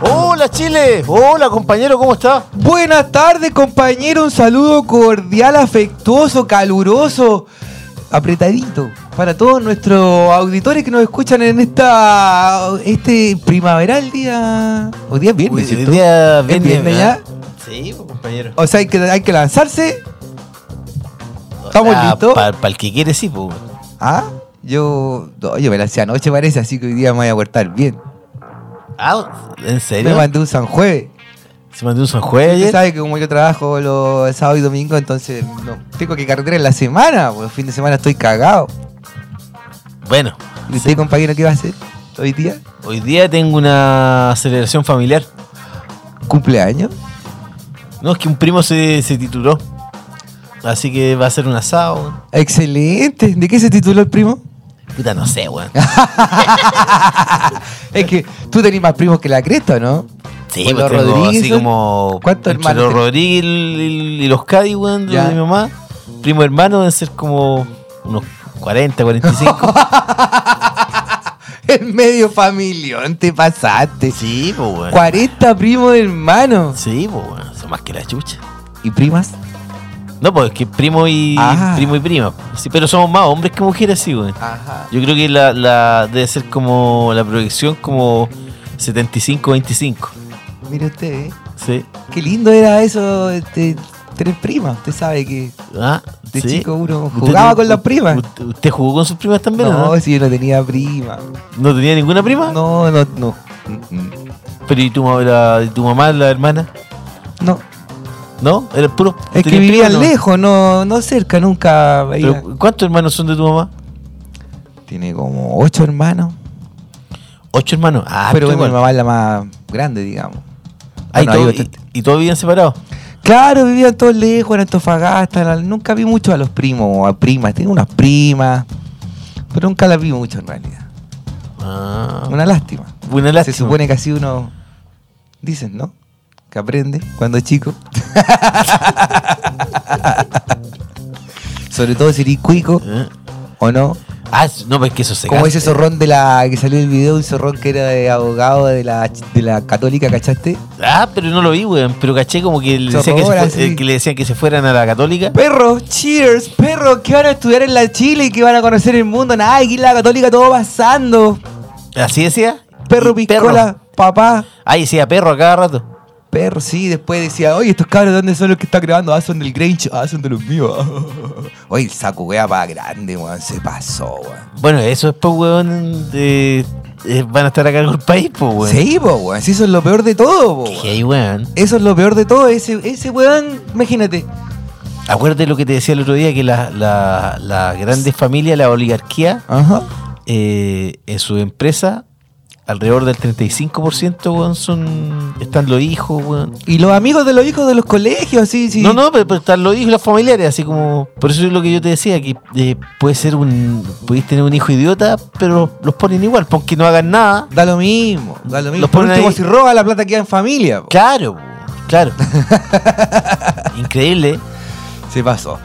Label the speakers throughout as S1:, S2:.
S1: Hola Chile, hola compañero, ¿cómo está?
S2: Buenas tardes, compañero. Un saludo cordial, afectuoso, caluroso, apretadito para todos nuestros auditores que nos escuchan en esta este primaveral día. Hoy día es viernes,
S1: Hoy día
S2: ¿Es
S1: viernes,
S2: viernes ya?
S1: Sí, pues, compañero.
S2: O sea, hay que, hay que lanzarse. ¿Estamos listos?
S1: Para el que quiere, sí, pues.
S2: Ah, yo, no, yo me lancé anoche, parece, así que hoy día me voy a portar bien.
S1: Ah, ¿en
S2: Me
S1: serio?
S2: mandé un San Jueves.
S1: ¿Se mandó un San Jueves
S2: Usted sabe que como yo trabajo los sábados y domingos, entonces no, tengo que carretera en la semana, pues el fin de semana estoy cagado.
S1: Bueno,
S2: ¿Y usted, compañero, qué va a hacer hoy día?
S1: hoy día tengo una celebración familiar.
S2: ¿Cumpleaños?
S1: No, es que un primo se, se tituló. Así que va a ser un asado.
S2: Excelente. ¿De qué se tituló el primo?
S1: Puta, no sé, weón.
S2: es que tú tenés más primos que la cresta, ¿no?
S1: Sí, pues
S2: los
S1: tengo
S2: Rodríguez,
S1: así como.
S2: ¿Cuántos hermanos
S1: Los
S2: tenés?
S1: Rodríguez y, los Cádiz, weón, de mi mamá. Primo hermano deben ser como unos 40, 45.
S2: El medio familión te pasaste.
S1: sí, pues, weón.
S2: 40 primos hermanos.
S1: Sí, pues, weón. Son más que la chucha.
S2: ¿Y primas?
S1: No, pues es que primo y primo y prima. Sí, pero somos más hombres que mujeres, sí, weón.
S2: Ajá.
S1: Yo creo que la, la debe ser como la proyección como 75-25.
S2: Mire usted, ¿eh?
S1: Sí.
S2: Qué lindo era eso de tener primas. Usted sabe que
S1: Ah,
S2: de
S1: sí.
S2: chico uno
S1: ¿Usted
S2: jugaba con las primas.
S1: ¿Usted, usted jugó con sus primas también
S2: No,
S1: no?
S2: si yo no tenía prima.
S1: ¿No tenía ninguna prima?
S2: No, no, no. Mm, mm.
S1: Pero ¿y tu, la- y tu mamá, la hermana?
S2: No.
S1: ¿No? Era puro.
S2: Es que
S1: ¿tenía
S2: vivían lejos, no, no cerca, nunca veía.
S1: Pero, ¿Cuántos hermanos son de tu mamá?
S2: Tiene como ocho hermanos.
S1: Ocho hermanos. Ah,
S2: pero mi mamá es la más grande, digamos.
S1: Ah, ¿y,
S2: Bueno,
S1: todo- y- y todos vivían separados?
S2: Claro, vivían todos lejos, en Antofagasta. nunca vi mucho a los primos o a primas. Tengo unas primas, pero nunca las vi mucho en realidad.
S1: Ah,
S2: Una lástima. Se supone que así uno, dicen, ¿no? Que aprende cuando es chico. Sobre todo si eres cuico
S1: Eh.
S2: o no.
S1: Ah, no, pues que eso se
S2: Como ese zorrón de la que salió el video, un zorrón que era de abogado de la, de la católica, ¿cachaste?
S1: Ah, pero no lo vi, weón. Pero caché como que le, que,
S2: sí.
S1: eh, que le decían que se fueran a la católica.
S2: Perro, cheers, perro, que van a estudiar en la Chile y que van a conocer el mundo. Nada, aquí en la católica todo pasando.
S1: ¿Así decía?
S2: Perro, piscola, papá.
S1: Ah, y decía perro a cada rato.
S2: Perro, sí, después decía, oye, estos cabros, ¿de dónde son los que están grabando? Ah, son del Grange, ah, son de los míos. oye, el saco wea para grande, weón, se pasó, weón.
S1: Bueno, eso es, pues, weón. de- eh, van a estar acá en el país, pues, weón.
S2: Sí, po, weón, sí, eso es lo peor de todo, po, weón.
S1: hay, weón.
S2: Eso es lo peor de todo, ese, ese weón, imagínate.
S1: Acuérdate lo que te decía el otro día, que la, la, la grande familia, la oligarquía,
S2: Ajá.
S1: eh, en su empresa, alrededor del 35%, weón, son, están los hijos, weón.
S2: Y los amigos de los hijos de los colegios, sí, sí.
S1: No, no, pero, pero están los hijos y los familiares, así como. Por eso es lo que yo te decía, que eh, puede ser un. Podéis tener un hijo idiota, pero los ponen igual, porque no hagan nada.
S2: Da lo mismo, da lo mismo.
S1: Los
S2: Por
S1: ponen
S2: último,
S1: ahí.
S2: si roba la plata queda en familia. po.
S1: Claro, claro. Increíble.
S2: Se pasó.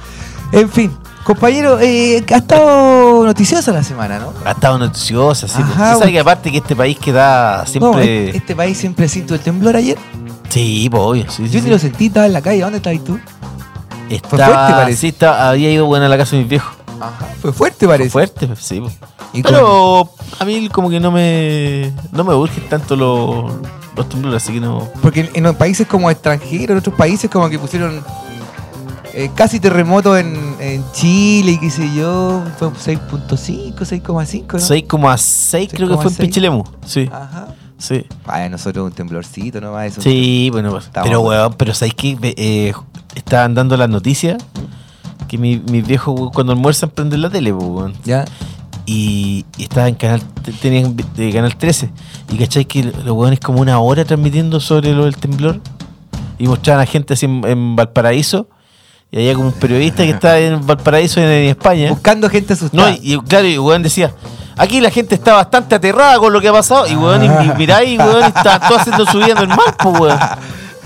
S2: En fin, compañero, eh, ha estado noticiosa la semana, ¿no?
S1: Ha estado noticiosa, sí.
S2: Ajá.
S1: Usted sabe
S2: bueno.
S1: que aparte que este país queda
S2: No,
S1: siempre.
S2: e- este país siempre sintió el temblor ayer.
S1: Sí, pues obvio. Sí, sí,
S2: Yo
S1: sí.
S2: ni lo sentí, estaba en la calle. ¿Dónde estabas tú?
S1: Estaba,
S2: fuerte, parece.
S1: Sí, estaba, había ido bueno a la casa de mis viejos.
S2: Ajá. Fue fuerte, parece.
S1: Fuerte, sí.
S2: con-
S1: Pero a mí como que no me no me urgen tanto los, los temblores, así que no.
S2: Porque en, en los países como extranjeros, en otros países como que pusieron eh, casi terremoto en, en Chile y qué sé yo. Fue 6.5, 6,5, ¿no?
S1: 6,6 creo que fue en
S2: 6,6.
S1: Pichilemu. Sí,
S2: Ajá.
S1: sí.
S2: Vaya, nosotros un temblorcito nomás. Eso.
S1: Sí, bueno, pues, pero weón, pero ¿sabéis que eh, estaban dando las noticias? Que mi- mis viejos cuando almuerzan prenden la tele, pues, weón.
S2: ¿Ya?
S1: Y, y estaba en canal, te- tenían de canal 13. Y cachai que los weones como una hora transmitiendo sobre lo del temblor. Y mostraban a gente así en, en Valparaíso. Y había como un periodista que estaba en Valparaíso en, en España.
S2: Buscando gente asustada.
S1: No, y, claro, y el weón decía, aquí la gente está bastante aterrada con lo que ha pasado. Y weón, y, y mirá, y weón, y está todo haciendo su vida normal, pues weón.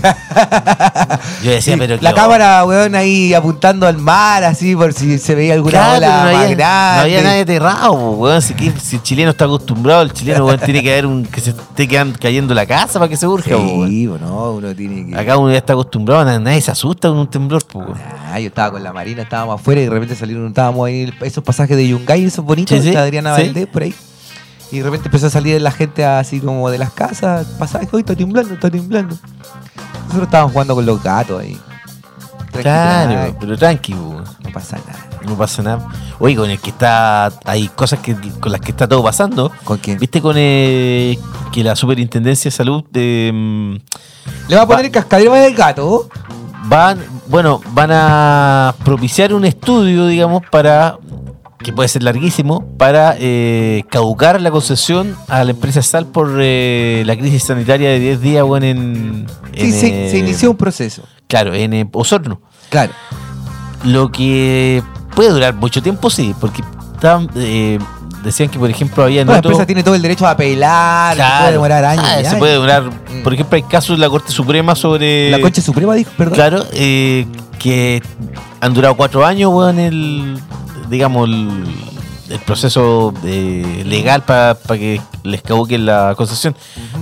S1: Yo decía,
S2: Sí,
S1: pero
S2: la cámara, weón, ahí apuntando al mar, así, por si se veía alguna
S1: Claro,
S2: ola
S1: no,
S2: más
S1: había,
S2: grande.
S1: no había nadie aterrado, po, weón. Si, el chileno está acostumbrado, el chileno weón, tiene que haber un que se esté cayendo la casa para que se urja, po, weón.
S2: Sí, no, uno tiene que...
S1: Acá uno ya está acostumbrado, na- nadie se asusta con un temblor, weón.
S2: Ah, yo estaba con la Marina, estábamos afuera y de repente salieron, estábamos ahí, esos pasajes de Yungay, esos bonitos,
S1: Sí, sí,
S2: de Adriana
S1: sí.
S2: Valdés, por ahí. Y de repente empezó a salir la gente así como de las casas, pasajes, hoy está temblando, está temblando. Nosotros estábamos jugando con los gatos ahí. Tranqui,
S1: Claro,
S2: tranqui,
S1: pero tranqui,
S2: no pasa nada.
S1: No pasa nada. Oye, con el que está. Hay cosas que, con las que está todo pasando.
S2: ¿Con quién?
S1: ¿Viste con eh, que la Superintendencia de Salud de, mm,
S2: Le va a poner
S1: Va-
S2: el cascadero del gato.
S1: van, bueno, van a propiciar un estudio, digamos, para que puede ser larguísimo, para eh, caducar la concesión a la empresa Sal por eh, la crisis sanitaria de 10 días, bueno, en,
S2: Sí,
S1: en,
S2: se, se inició un proceso.
S1: Claro, en eh, Osorno.
S2: Claro.
S1: Lo que puede durar mucho tiempo, sí, porque estaban, eh, decían que, por ejemplo, había
S2: No, la empresa tiene todo el derecho a apelar, se puede demorar años.
S1: Ah, se
S2: años.
S1: puede demorar.
S2: Mm.
S1: Por ejemplo, hay casos de la Corte Suprema sobre.
S2: La Concha Suprema dijo, perdón.
S1: Claro, eh, que han durado cuatro años, weón, el. Digamos, el, el proceso eh, legal para que les caduque la concesión.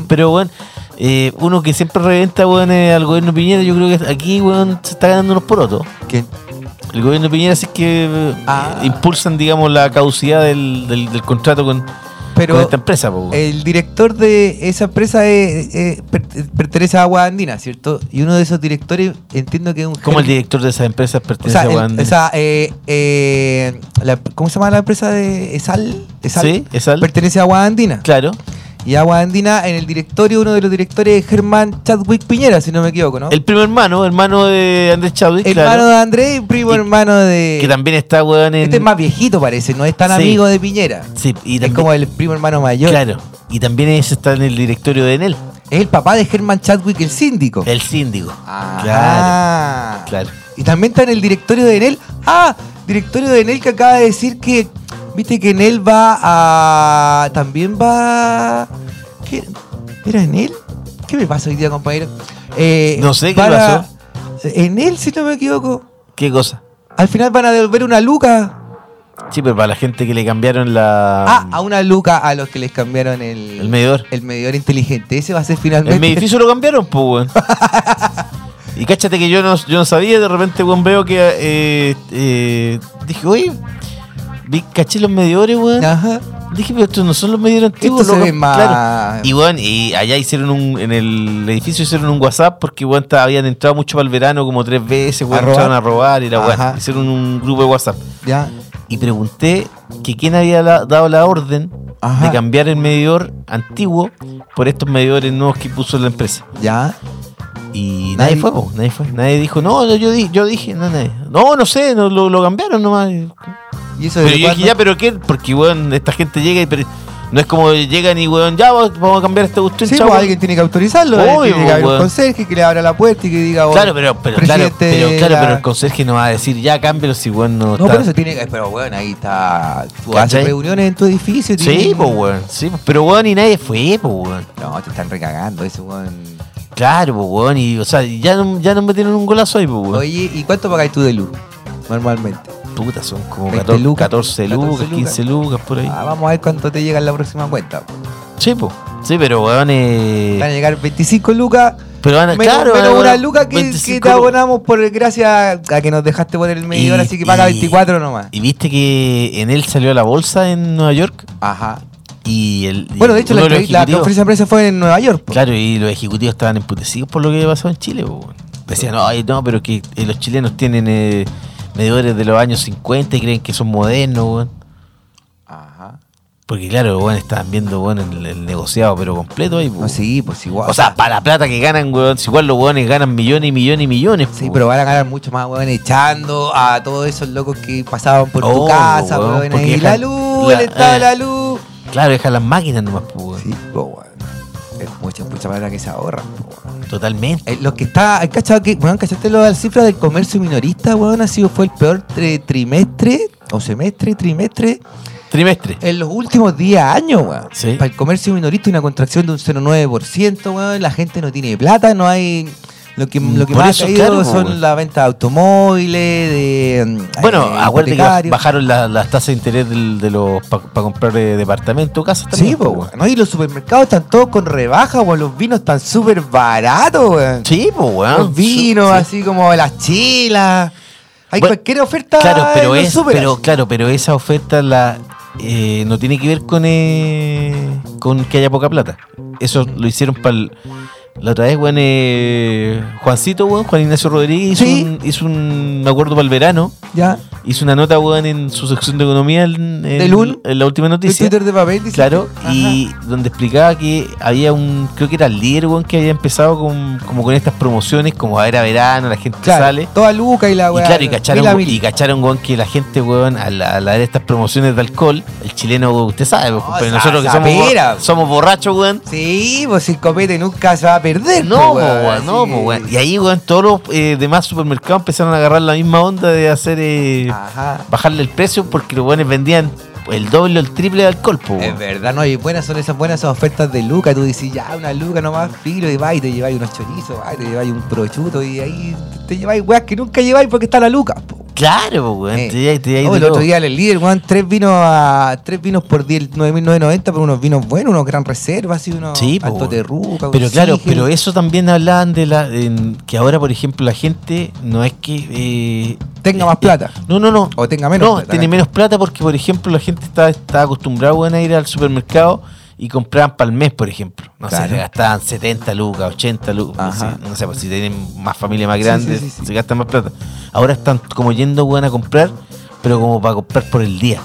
S1: Pero, weón. eh, uno que siempre reventa, eh, al gobierno Piñera, yo creo que aquí, weón, se está ganando unos porotos.
S2: ¿Quién?
S1: El gobierno Piñera sí que eh,
S2: Ah.
S1: impulsan, digamos, la caducidad del, del- del contrato con,
S2: Pero
S1: con esta empresa, po,
S2: el director de esa empresa es- es- per- pertenece a Agua Andina, ¿cierto? Y uno de esos directores entiendo que es un...
S1: ¿Cómo el director de esas empresas
S2: O
S1: pertenece
S2: sea,
S1: a
S2: el-
S1: Guandina?
S2: o sea, eh, eh, la- ¿cómo se llama la empresa de Esal? Esal
S1: Sí, Esal.
S2: Pertenece a Agua Andina.
S1: Claro.
S2: Y Agua Andina, en el directorio, uno de los directores es Germán Chadwick Piñera, si no me equivoco, ¿no?
S1: El primo hermano, hermano de Andrés Chadwick,
S2: hermano
S1: claro,
S2: de Andrés y primo
S1: Y-
S2: hermano de...
S1: que también está, weón, en...
S2: Este es más viejito, parece, no es tan
S1: Sí.
S2: amigo de Piñera.
S1: Sí, y
S2: es
S1: también,
S2: como el primo hermano mayor.
S1: Claro. Y también ese está en el directorio de Enel,
S2: Es el papá de Germán Chadwick, el síndico.
S1: el síndico.
S2: Ah,
S1: Claro, claro.
S2: Y también está en el directorio de Enel. Ah, directorio de Enel que acaba de decir que. Viste que Enel va a. También va. ¿Qué? ¿Era Enel? ¿Qué me pasa hoy día, compañero? Eh,
S1: No sé, ¿qué pasó?
S2: Enel, si no me equivoco.
S1: ¿Qué cosa?
S2: Al final van a devolver una luca.
S1: Sí, pero para la gente que le cambiaron la...
S2: Ah, a una luca a los que les cambiaron el.
S1: El medidor.
S2: El medidor inteligente. Ese va a ser finalmente.
S1: El edificio lo cambiaron, pues, weón. y cáchate que yo no, yo no sabía, de repente, weón, veo que... eh, eh, dije, oye, vi, caché los medidores, weón.
S2: Ajá.
S1: Dije, pero estos no son los medidores antiguos.
S2: Esto se
S1: loco".
S2: ve más-
S1: Claro. Y bueno, y allá hicieron un, en el edificio hicieron un WhatsApp porque bueno, habían entrado mucho para el verano como tres veces,
S2: ¿A
S1: bueno, entraron a robar y la.
S2: Ajá.
S1: Hicieron un grupo de WhatsApp.
S2: Ya.
S1: Y pregunté que quién había la- dado la orden
S2: Ajá.
S1: de cambiar el medidor antiguo por estos medidores nuevos que puso la empresa.
S2: Ya.
S1: Y
S2: Nadie-
S1: nadie, fue, po, nadie fue. Nadie dijo, no, no, yo, di- yo dije, no, nadie. No, no sé, no, lo, lo cambiaron nomás.
S2: ¿Y eso
S1: Pero yo dije, ya, pero ¿qué? Porque, weón, esta gente llega y... pero- no es como llegan y, weón, ya, vamos a cambiar esta cuestión,
S2: Sí, pues
S1: weón.
S2: alguien tiene que autorizarlo.
S1: Obvio,
S2: tiene que haber un
S1: weón.
S2: conserje que le abra la puerta y que diga. "Oye,
S1: Claro, pero, pero, claro,
S2: presidente
S1: pero, claro,
S2: la-
S1: pero el conserje no va a decir, ya, cámbialo si, weón, no,
S2: No,
S1: está...
S2: pero eso tiene que. Pero bueno, ahí está. Tú
S1: ¿Cachai?
S2: haces reuniones en tu edificio.
S1: Sí,
S2: tiene-
S1: pues, weón, sí, pues, pero, weón, y nadie fue, pues, weón.
S2: No, te están recagando ese weón.
S1: Claro, pues, weón, y, o sea, ya no, ya no metieron un golazo ahí, pues, weón.
S2: Oye, ¿y cuánto pagáis tú de luz? Normalmente.
S1: Puta, son como
S2: 20
S1: 14,
S2: lucas,
S1: 14 lucas,
S2: 14
S1: 15 lucas, por ahí.
S2: Ah, vamos a ver cuánto te llega en la próxima cuenta.
S1: Sí, pues, sí, pero, weón, eh...
S2: Van a llegar 25 lucas.
S1: Pero van a,
S2: Menos,
S1: claro,
S2: menos una luca que,
S1: 25
S2: que te abonamos por gracias a que nos dejaste poner el medidor,
S1: Y-
S2: así que paga
S1: y-
S2: 24 nomás.
S1: Y viste que en él salió la bolsa en Nueva York
S2: Ajá.
S1: y el
S2: Bueno, de hecho, la,
S1: de
S2: la conferencia de prensa fue en Nueva York. po.
S1: Claro, y los ejecutivos estaban emputecidos por lo que pasado en Chile, po. Decían, ay, no, pero que eh, los chilenos tienen eh, medidores de los años 50 y creen que son modernos, weón.
S2: Ajá.
S1: Porque claro, weón, estaban viendo, weón, el, el negociado, pero completo ahí,
S2: No, sí, pues igual.
S1: O sea, para la plata que ganan, weón, si igual los weones ganan millones y millones y millones.
S2: Sí, pero van a ganar mucho más, weón, echando a todos esos locos que pasaban por tu
S1: Oh,
S2: casa,
S1: weón,
S2: weón. ahí la
S1: dejan-
S2: luz,
S1: la-
S2: el estado de
S1: eh.
S2: la luz.
S1: Claro, dejan las máquinas nomás, po, weón.
S2: Sí, pues, weón. Es mucha, mucha plata que se ahorra, po.
S1: Totalmente.
S2: Eh, lo que está, ¿hay cachado que, weón, cachaste las cifras del comercio minorista, weón? Ha sido, fue el peor tri- trimestre, o semestre, trimestre,
S1: Trimestre.
S2: en los últimos 10 años, weón.
S1: Sí.
S2: Para el comercio minorista una contracción de un 0,9%, weón. La gente no tiene plata, no hay... Lo que, lo que más ha caído
S1: claro,
S2: son
S1: weón.
S2: la venta de automóviles, de... mm,
S1: Bueno,
S2: eh,
S1: acuérdate que bajaron la- las tasas de interés del- de los para comprar eh, departamento, casa también.
S2: Sí,
S1: po,
S2: weón. No, y los supermercados están todos con rebaja, weón. Los vinos están súper baratos, weón.
S1: Sí, pues, weón.
S2: Los vinos,
S1: Sí.
S2: así como las chelas. Hay
S1: Bueno,
S2: cualquier oferta
S1: Claro, pero es, pero claro, pero esa oferta la eh, no tiene que ver con eh, con que haya poca plata. Eso lo hicieron para la otra vez, weón, eh, Juancito, weón, Juan Ignacio Rodríguez hizo,
S2: Sí.
S1: un, hizo un acuerdo para el verano.
S2: Ya.
S1: Hizo una nota, weón, en su sección de economía en, en- en la última
S2: El
S1: noticia.
S2: Twitter de papel, dice.
S1: Claro, y donde explicaba que había un, creo que era el líder, weón, que había empezado con, como con estas promociones, como a ver a verano, la gente
S2: Claro,
S1: sale.
S2: Toda Luca y la
S1: Y
S2: weá.
S1: claro, y cacharon, y cacharon, weón, que la gente, weón, al, ver estas promociones de alcohol, el chileno, weón, usted sabe, pero nosotros que somos, somos borrachos, weón.
S2: Sí, pues el copete nunca se va a perder.
S1: No,
S2: po,
S1: po, weón, no, weón. Y ahí, weón, todos los eh, demás supermercados empezaron a agarrar la misma onda de hacer, eh, bajarle el precio porque los weones vendían el doble o el triple de alcohol, po,
S2: Es verdad, no, y buenas son esas buenas esas ofertas de Luca. Tú dices, ya, una Luca nomás, filo, y vas y te lleváis unos chorizos, vas y te lleváis un prochuto, y ahí te lleváis weas que nunca lleváis porque está la Luca, po.
S1: Claro, weón.
S2: Eh.
S1: te- te- te-
S2: Oh,
S1: de
S2: el otro día el líder, weón, tres vinos a tres vinos por 10, 9.990, pero unos vinos buenos, unos gran reservas, así unos
S1: Sí,
S2: alto
S1: weón.
S2: terruca,
S1: Pero claro, pero eso también hablaban de la en- que ahora, por ejemplo, la gente no es que eh,
S2: Tenga más
S1: eh,
S2: plata.
S1: No, no, no.
S2: O tenga menos
S1: no,
S2: plata,
S1: tiene
S2: ¿no?
S1: menos plata porque, por ejemplo, la gente está, está acostumbrada weón, a ir al supermercado y compraban para el mes, por ejemplo. No sé, se gastaban 70 lucas, 80 lucas. No sé, pues, si tienen más familia más grande,
S2: sí, sí, sí.
S1: se gastan más plata. Ahora están como yendo weón, a comprar, pero como para comprar por el día.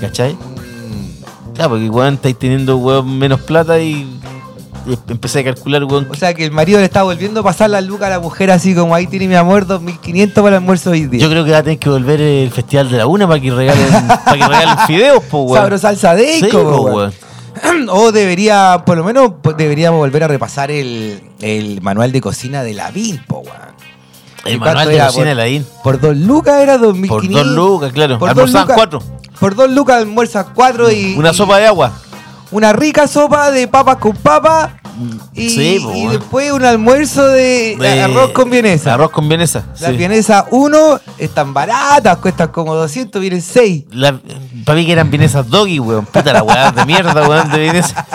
S1: ¿Cachai?
S2: Mm.
S1: Claro, porque weón estáis teniendo weón menos plata y empecé a calcular, weón.
S2: O sea que el marido le está volviendo a pasar la Luca a la mujer así como ahí tiene mi amor, 2.500 para el almuerzo hoy día.
S1: Yo creo que va a tener que volver el Festival de la Una para que regalen, para que regalen fideos, po, weón.
S2: Sabro salsa de
S1: Sí, po, weón.
S2: O debería, por lo menos, deberíamos volver a repasar el, el manual de cocina de la VIN, po, weón.
S1: El
S2: ¿Y
S1: manual de cocina
S2: Por-
S1: de la IN.
S2: Por dos lucas era 2.500.
S1: Por dos lucas, claro.
S2: Por dos
S1: Almorzaban
S2: lucas-
S1: cuatro.
S2: Por dos lucas almuerzas cuatro y...
S1: Una sopa de agua.
S2: Una rica sopa de papas con papa. Y,
S1: Sí, po,
S2: y
S1: weón.
S2: después un almuerzo de,
S1: De-
S2: arroz con vienesa.
S1: Arroz con vienesa.
S2: Las
S1: sí.
S2: vienesas, uno, están baratas, cuestan como 200, vienen 6.
S1: La- para mí que eran vienesas doggy, weón. Puta la weá de mierda, weón, de vienesa.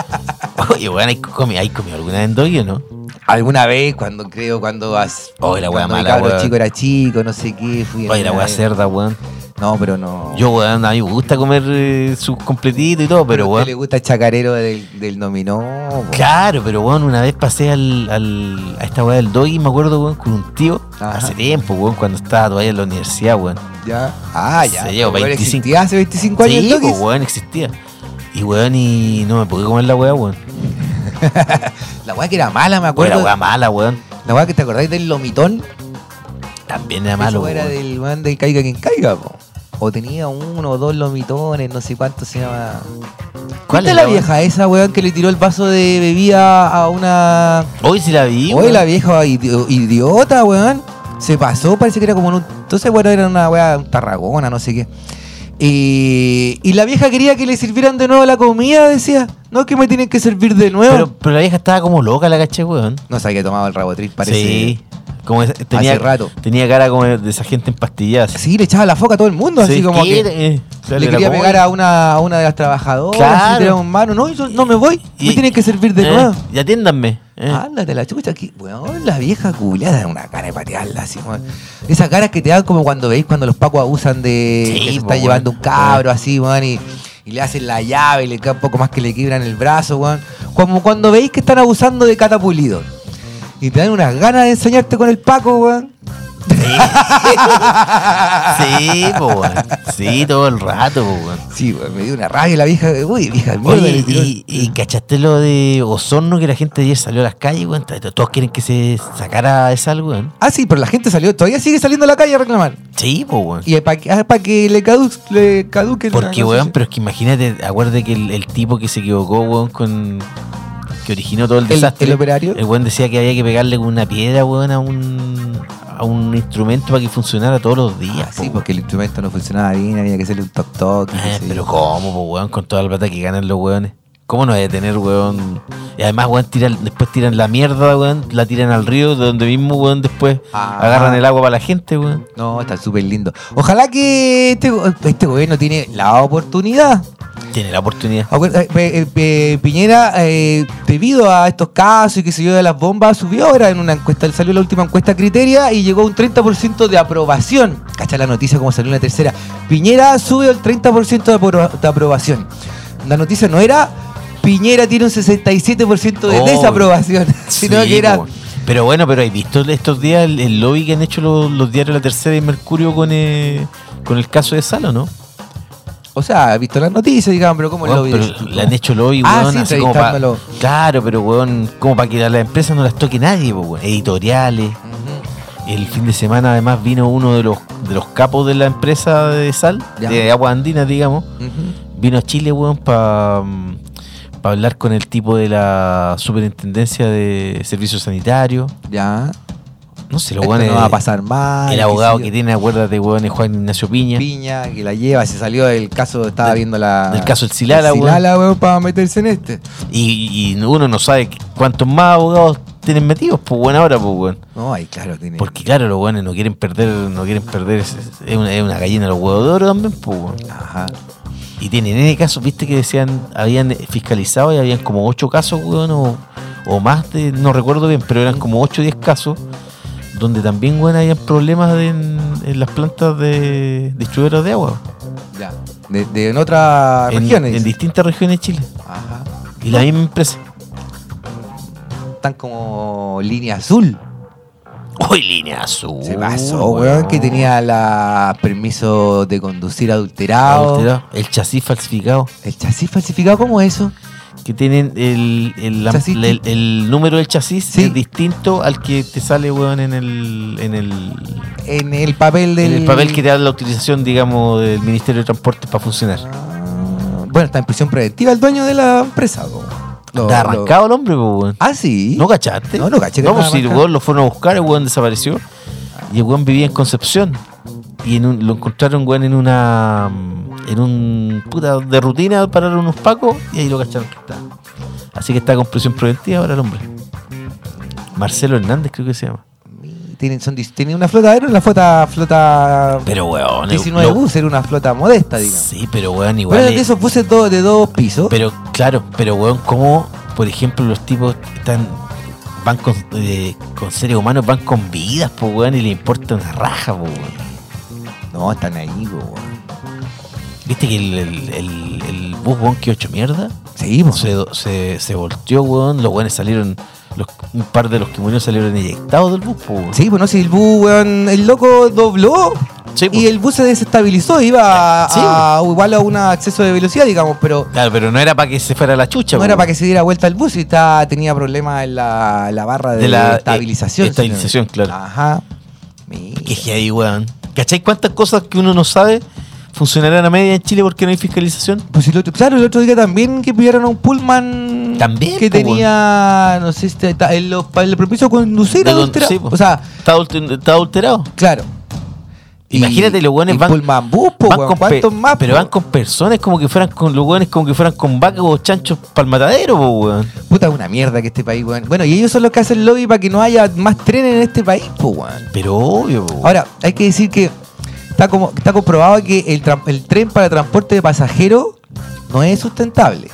S1: Oye, weón, ¿hay comido, ¿hay comido alguna vez en doggy o no?
S2: Alguna vez, cuando creo, cuando vas.
S1: Oh, la
S2: cuando mi
S1: mala,
S2: cabro
S1: weón.
S2: chico era chico, no sé qué. Fui
S1: Oye, la weá cerda, weón.
S2: No, pero no.
S1: Yo, weón, a mí me gusta comer eh, sus completitos y todo, pero,
S2: a usted
S1: weón.
S2: le gusta el chacarero del, del dominó. po.
S1: Claro, pero weón, una vez pasé al, al- a esta weá del doggy, me acuerdo, weón, con un tío,
S2: Ajá.
S1: hace tiempo, weón, cuando estaba todavía en la universidad, weón.
S2: Ya. Ah, ya.
S1: Se
S2: Weón,
S1: 25.
S2: existía hace 25 años.
S1: Sí, pues, weón, existía. Y weón, y no me pude comer la weá, weón.
S2: La weá que era mala, me
S1: Weón,
S2: acuerdo.
S1: la weá mala, weón.
S2: La weá que te acordáis del lomitón.
S1: También era malo,
S2: Eso era
S1: weón.
S2: del weón del caiga quien caiga, po. O tenía uno o dos lomitones, no sé cuánto se llama. ¿Cuál es la
S1: weón?
S2: vieja esa, weón, que le tiró el vaso de bebida a una.
S1: Hoy sí la vi, weón.
S2: la vieja idi- idiota, weón. Se pasó, parece que era como en un. Entonces, bueno, era una weá, un tarragona, no sé qué. Y, y la vieja quería que le sirvieran de nuevo la comida, decía. No, que me tienen que servir de nuevo.
S1: Pero, pero la vieja estaba como loca, la caché, weón.
S2: no sé qué tomaba el rabotriz, parece.
S1: Sí. Como tenía,
S2: Hace rato.
S1: tenía cara como de esa gente empastillada.
S2: Sí, le echaba la foca a todo el mundo, así
S1: Sí,
S2: como
S1: ¿qué
S2: que.
S1: Eh,
S2: Le quería pegar a una, a una de las trabajadoras,
S1: Claro.
S2: y tiraba un mano. No, yo no me voy, me
S1: Y-
S2: tienen que servir de
S1: eh,
S2: nuevo.
S1: Y atiéndanme. eh.
S2: Ándate la chucha aquí, weón, la vieja culiada, una cara de patearla así, weón. Esas caras que te dan como cuando veis cuando los pacos abusan de
S1: Sí,
S2: que se está llevando un cabro así, weón, y, y le hacen la llave y le queda un poco más que le quiebran el brazo, weón. Como cuando veis que están abusando de catapulido. Y te dan unas ganas de enseñarte con el Paco, weón.
S1: Sí, po, weón. Sí, todo el rato, po, weón.
S2: Sí, weón, me dio una rabia la vieja. Uy, vieja mierda.
S1: Oye, y, y cachaste lo de Osorno que la gente ayer salió a las calles, weón. Todos quieren que se sacara esa algo, weón.
S2: Ah, sí, pero la gente salió, todavía sigue saliendo a la calle a reclamar.
S1: Sí, po, weón.
S2: Y para que, ah, pa' que le, cadu le caduque
S1: Porque, weón,
S2: sí.
S1: pero es que imagínate, acuérdate que el, el tipo que se equivocó, weón, con. Que originó todo el
S2: ¿El-
S1: desastre.
S2: el operario?
S1: El weón decía que había que pegarle con una piedra, weón, a un. a un instrumento para que funcionara todos los días.
S2: Ah,
S1: po,
S2: sí, porque el instrumento no funcionaba bien, había que hacerle un toc toc.
S1: Eh, pero ¿cómo, po, weón? Con toda la plata que ganan los weones. ¿Cómo no debe tener, weón? Y además, weón, tiran, después tiran la mierda, weón, la tiran al río, de donde mismo, weón, después
S2: Ah.
S1: agarran el agua para la gente, weón.
S2: No, está súper lindo. Ojalá que este, este gobierno tiene la oportunidad.
S1: Tiene la oportunidad.
S2: Acuer- eh, eh, Piñera, eh, debido a estos casos y que se dio de las bombas, subió ahora en una encuesta, salió la última encuesta criteria y llegó a un 30% de aprobación. Cacha la noticia como salió en la tercera. Piñera sube al 30% de, apro- de aprobación. La noticia no era Piñera tiene un 67% de
S1: Oh,
S2: desaprobación, sino
S1: Sí,
S2: que era.
S1: Pero bueno, pero ¿hay visto estos días el, el lobby que han hecho los, los diarios La Tercera y Mercurio con, eh, con el caso de Salo, no?
S2: O sea, he visto las noticias, digamos, pero ¿cómo
S1: Weón,
S2: lo vi?
S1: pero le han hecho lobby,
S2: Ah,
S1: weón,
S2: sí,
S1: así como pa-. Claro, pero weón, como para que a las empresas no las toque nadie, weón. Editoriales. El fin de semana además vino uno de los, de los capos de la empresa de sal,
S2: Ya.
S1: de aguas andinas, digamos. Vino a Chile, weón, para hablar con el tipo de la superintendencia de servicios sanitarios.
S2: Ya.
S1: No sé, los
S2: Esto
S1: weones.
S2: no va a pasar más.
S1: El abogado que tiene, acuérdate, weón, es Juan Ignacio Piña.
S2: Piña, que la lleva, se salió del caso, estaba
S1: Del-
S2: viendo la.
S1: del caso del Silala,
S2: el
S1: weón.
S2: Silala, weón, para meterse en este.
S1: Y, y uno no sabe cuántos más abogados tienen metidos, pues bueno, ahora, pues weón.
S2: No, ahí claro, tiene.
S1: Porque claro, los weones no quieren perder, no quieren perder, es, es una, es una gallina los huevos de oro también, pues weón.
S2: Ajá.
S1: Y tienen N casos, viste que decían, habían fiscalizado y habían como 8 casos, weón, o, o más de, no recuerdo bien, pero eran como 8 o 10 casos, donde también, weón, habían problemas de- en, en las plantas de distribuidores de agua.
S2: Ya. De, de en otras
S1: En,
S2: regiones.
S1: en distintas regiones de Chile.
S2: Ajá.
S1: Y la misma empresa.
S2: Están como línea azul.
S1: Uy, línea azul.
S2: Se pasó, weón, que tenía la permiso de conducir adulterado.
S1: Adulterado. El chasis falsificado.
S2: El chasis falsificado, ¿cómo es eso?
S1: Que tienen el, el, número del chasis
S2: Sí.
S1: es distinto al que te sale, weón, en el, en el,
S2: En el papel del.
S1: en el papel que te da la utilización, digamos, del Ministerio de Transporte para funcionar.
S2: Ah, Bueno, está en prisión preventiva el dueño de la empresa. po. Lo-
S1: Está
S2: lo-
S1: arrancado el hombre, weón.
S2: Ah, sí.
S1: ¿No cachaste?
S2: No, no caché
S1: No, pues si weón lo fueron a buscar, el weón desapareció. Y el weón vivía en Concepción. Y en un- lo encontraron, weón, en una. En un. puta de rutina, pararon unos pacos y ahí lo cacharon que está. Así que está con prisión preventiva ahora el hombre. Marcelo Hernández, creo que se llama.
S2: Tienen, son, tienen una flota, era una flota, flota
S1: Pero, weón.
S2: 19
S1: lo-
S2: buses, era una flota modesta, digamos.
S1: Sí, pero, weón, igual.
S2: Bueno,
S1: es-
S2: de esos buses do- de dos pisos.
S1: Pero, claro, pero, weón, como, por ejemplo, los tipos están. van con, eh, con seres humanos, van con vidas, pues, weón, y le importa una raja, pues, weón.
S2: no, están ahí, po, weón.
S1: ¿Viste que el, el, el, el bus, weón, quedó hecho mierda?
S2: Po.
S1: Se, se, se volteó, weón. Los weones salieron. Los, un par de los que murieron salieron eyectados del bus, weón.
S2: Sí, pues no, si el bus, weón, el loco dobló
S1: Sí,
S2: y el bus se desestabilizó, iba a,
S1: Sí,
S2: a- igual a un exceso de velocidad, digamos, pero
S1: Claro, pero no era para que se fuera la chucha,
S2: no
S1: po,
S2: era para que se diera vuelta el bus y estaba, tenía problemas en la, la barra de,
S1: De la, eh,
S2: estabilización.
S1: estabilización,
S2: señor.
S1: claro.
S2: Ajá. Mira.
S1: Que ahí, weón. ¿Cachai cuántas cosas que uno no sabe funcionarán a media en Chile porque no hay fiscalización?
S2: Pues el otro, claro, el otro día también que pillaron a un pullman
S1: También,
S2: que
S1: po,
S2: tenía, no sé, este, ta- el, el permiso conducir
S1: De
S2: adulterado.
S1: sí,
S2: o sea,
S1: Está, adulter- está adulterado.
S2: claro.
S1: Imagínate, los weones
S2: y
S1: van-
S2: Pullman bus, po,
S1: Van
S2: weón,
S1: con pe-
S2: ¿cuántos más?
S1: pero
S2: po?
S1: van con personas como que fueran con los weones como que fueran con vacas o chanchos para el matadero, weón.
S2: Puta, es una mierda que este país, weón. Bueno, y ellos son los que hacen lobby para que no haya más trenes en este país, po, weón.
S1: Pero obvio, po, weón.
S2: Ahora, hay que decir que está como está comprobado que el, el tren para transporte de pasajeros no es sustentable.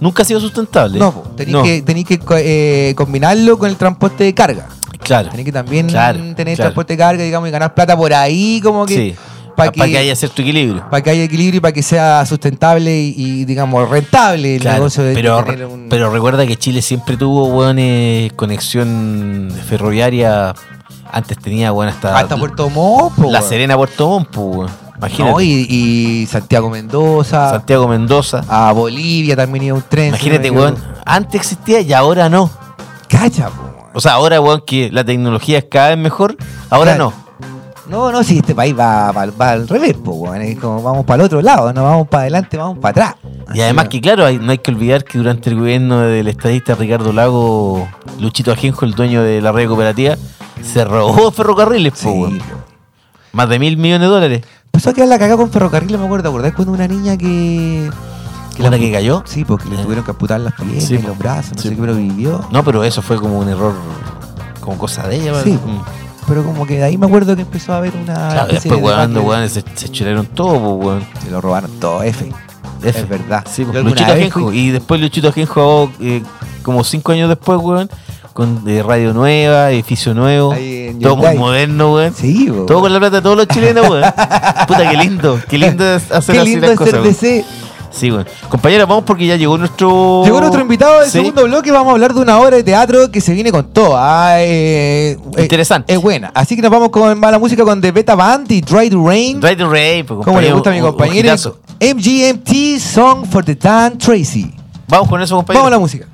S1: Nunca ha sido sustentable.
S2: No, tenéis
S1: No,
S2: que, tenéis que eh, combinarlo con el transporte de carga.
S1: Claro.
S2: Tenéis que también
S1: Claro,
S2: tener
S1: claro.
S2: transporte de carga, digamos, y ganar plata por ahí, como que.
S1: Sí.
S2: Para que,
S1: que haya cierto equilibrio.
S2: para que haya equilibrio y para que sea sustentable y, y, digamos rentable el
S1: Claro,
S2: negocio de
S1: pero,
S2: tener un-
S1: pero recuerda que Chile siempre tuvo eh, conexión ferroviaria. Antes tenía bueno, hasta,
S2: hasta Puerto Montt,
S1: La. Serena Puerto Montt, pues. Imagínate.
S2: No, y, y Santiago Mendoza,
S1: Santiago Mendoza.
S2: a Bolivia también iba un tren.
S1: Imagínate, weón. Antes existía y ahora no.
S2: Cacha, po.
S1: O sea, ahora, weón, que la tecnología es cada vez mejor, ahora
S2: Claro.
S1: no.
S2: No, no, si este país va, va- va al revés, po, weón. Es como vamos para el otro lado, no vamos para adelante, vamos para atrás.
S1: Y además que, claro, hay- no hay que olvidar que durante el gobierno del estadista Ricardo Lago, Luchito Ajenjo, el dueño de la red cooperativa, se robó ferrocarriles,
S2: Sí, po.
S1: Más de mil millones de dólares.
S2: Empezó a quedar la cagada con ferrocarril, me acuerdo, ¿acordás cuando una niña que...
S1: ¿La que cayó?
S2: Sí, porque le
S1: Eh.
S2: tuvieron que amputar las piernas
S1: Sí,
S2: los brazos, no
S1: Sí,
S2: sé qué, pero vivió.
S1: No, pero eso fue como un error, como cosa de ella.
S2: Sí. Pero como que de ahí me acuerdo que empezó a haber una...
S1: Claro, después,
S2: de
S1: weón,
S2: debate.
S1: weón, se, se todo, po, weón.
S2: Se lo robaron todo, F.
S1: F.
S2: Es verdad.
S1: Sí, pues, Luchito Ajenjo.
S2: fui-
S1: Y después Luchito Ajenjo, eh, como cinco años después, weón, con eh, radio nueva, edificio nuevo, todo muy moderno, weón.
S2: Sí, po,
S1: Todo con
S2: weón.
S1: la plata de todos los chilenos, weón. Puta, qué lindo. Qué lindo hacer
S2: Qué
S1: así
S2: lindo
S1: las
S2: es
S1: cosas. weón. Sí. Compañeros, vamos porque ya llegó nuestro.
S2: Llegó nuestro invitado del
S1: Sí.
S2: segundo bloque. Vamos a hablar de una obra de teatro que se viene con todo. ah, eh, eh,
S1: Interesante.
S2: Es buena. Así que nos vamos con mala música con The Beta Band y Dry to Rain.
S1: Drive to Ray, pues,
S2: Como le gusta a mi compañero. MGMT Song for the Dan Tracy.
S1: Vamos con eso, compañero.
S2: Vamos a la música.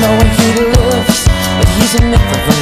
S3: Know where he lives But he's a myth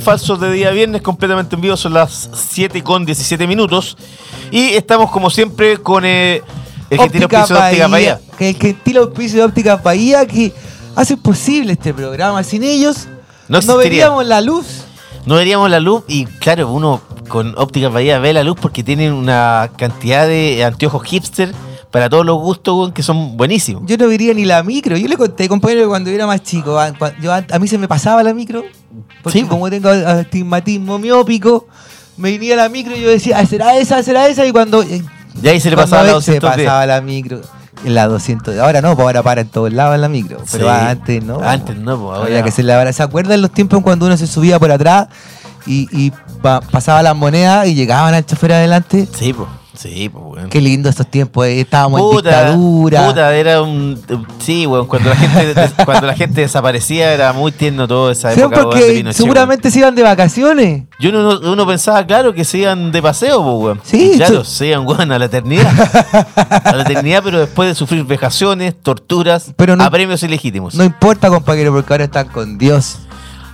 S1: Falsos de día viernes, completamente en vivo, son las 7 con 17 minutos. Y estamos como siempre con eh, el gentil
S2: Óptica
S1: auspicio de Óptica
S2: Bahía, que el gentil auspicio de Óptica Bahía que hace posible este programa. Sin ellos
S1: No
S2: veríamos la luz.
S1: No veríamos la luz y claro, uno con Óptica Bahía ve la luz porque tienen una cantidad de anteojos hipster para todos los gustos que son buenísimos.
S2: Yo no vería ni la micro. Yo le conté, compañero, que cuando yo era más chico, a, cua- yo, a, a mí se me pasaba la micro. Porque
S1: Sí,
S2: como tengo astigmatismo miópico, me venía la micro y yo decía, "Ah, ¿será esa? ¿Será esa? Y cuando. eh,
S1: Y ahí se le pasaba la
S2: ve- Se
S1: 210.
S2: pasaba la micro. En la 200. Ahora no, pues ahora para en todos lados en la micro. Pero
S1: Sí.
S2: antes no.
S1: Antes no, pues, ahora-
S2: Había que se la ¿Se acuerdan los tiempos cuando uno se subía por atrás y, y pa- pasaba las monedas y llegaban al chofer adelante?
S1: Sí, pues. Sí, pues.
S2: Qué lindo estos tiempos, eh, estábamos en
S1: Puta,
S2: dictadura.
S1: puta, era un. Sí, weón. Cuando la gente, cuando la gente desaparecía era muy tierno todo esa época.
S2: porque seguramente se iban de vacaciones.
S1: Yo uno, uno pensaba, claro, que se iban de paseo, pues, weón.
S2: Sí,
S1: Y claro, se iban, weón, a la eternidad. a la eternidad, pero después de sufrir vejaciones, torturas,
S2: Pero no-
S1: a premios ilegítimos.
S2: No importa, compañero, porque ahora están con Dios.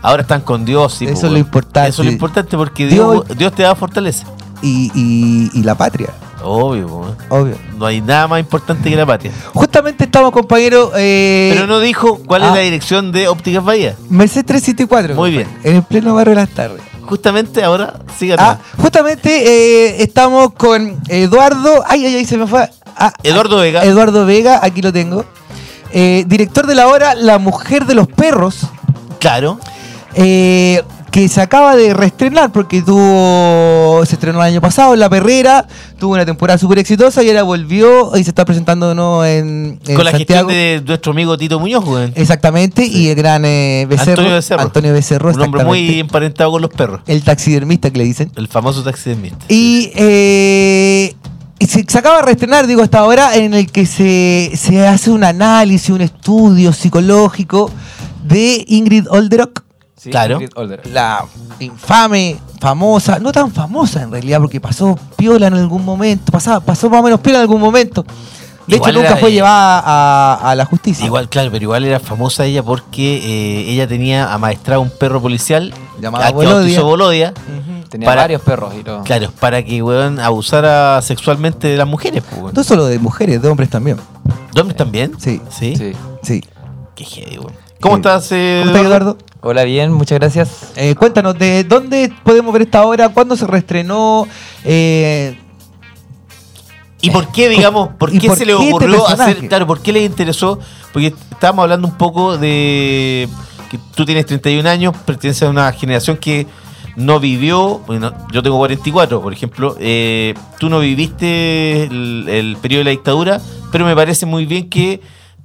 S1: Ahora están con Dios.
S2: Eso
S1: pues,
S2: es lo importante.
S1: Eso es lo importante porque
S2: Dios-
S1: Dios, Dios te da fortaleza.
S2: Y, y- y la patria,
S1: Obvio,
S2: obvio.
S1: No hay nada más importante que la patria.
S2: Justamente estamos, compañero. Eh,
S1: Pero no dijo cuál
S2: ah.
S1: es la dirección de Ópticas Bahía.
S2: Merced 374.
S1: Muy
S2: compadre, En el pleno barrio de las tardes.
S1: Justamente ahora, sigan.
S2: Ah, justamente eh, estamos con Eduardo. Ay, ay, ay, se me fue. Ah,
S1: Eduardo
S2: ah,
S1: Vega.
S2: Eduardo Vega, aquí lo tengo. Eh, director de la obra La Mujer de los Perros.
S1: Claro.
S2: eh, que se acaba de reestrenar porque tuvo se estrenó el año pasado en La Perrera, tuvo una temporada súper exitosa y ahora volvió y se está presentando de nuevo en, en
S1: Con la
S2: Santiago.
S1: gestión de nuestro amigo Tito Muñoz, weón.
S2: Exactamente, y el gran eh, Becerro,
S1: Antonio Becerro.
S2: Antonio Becerro,
S1: Un hombre muy emparentado con los perros.
S2: El taxidermista que le dicen.
S1: El famoso taxidermista.
S2: Y, eh, se, se acaba de reestrenar, digo, hasta ahora, en el que se, se hace un análisis, un estudio psicológico de Ingrid Olderock.
S4: Sí,
S1: Claro.
S2: La infame, famosa, no tan famosa en realidad, porque pasó piola en algún momento, pasaba, pasó más o menos piola en algún momento. De
S1: Igual
S2: hecho, nunca fue llevada a, a la justicia.
S1: Igual, claro, pero igual era famosa ella porque eh, ella tenía amaestrado un perro policial
S2: Llamado
S1: a que
S2: Bolodia.
S4: Tenía
S1: Para-
S4: varios perros y todo.
S1: Claro, para que weón abusara sexualmente de las mujeres, pues.
S2: No solo de mujeres, de hombres también.
S1: ¿De hombres también?
S2: Sí.
S1: ¿Sí?
S4: Sí.
S2: Sí.
S1: Qué heavy, weón. ¿Cómo
S2: Sí.
S1: estás, eh,
S2: ¿Cómo estás, Eduardo?
S4: Hola, bien, muchas gracias.
S2: Eh, cuéntanos, ¿de dónde podemos ver esta obra? ¿Cuándo se reestrenó? Eh,
S1: ¿Y por qué, digamos, por
S2: ¿Y
S1: qué
S2: por
S1: se le
S2: qué este
S1: ocurrió hacer, claro, por qué le interesó? Porque estábamos hablando un poco de que tú tienes 31 años, perteneces a una generación que no vivió, bueno, yo tengo 44, por ejemplo, eh, tú no viviste el, el periodo de la dictadura, pero me parece muy bien que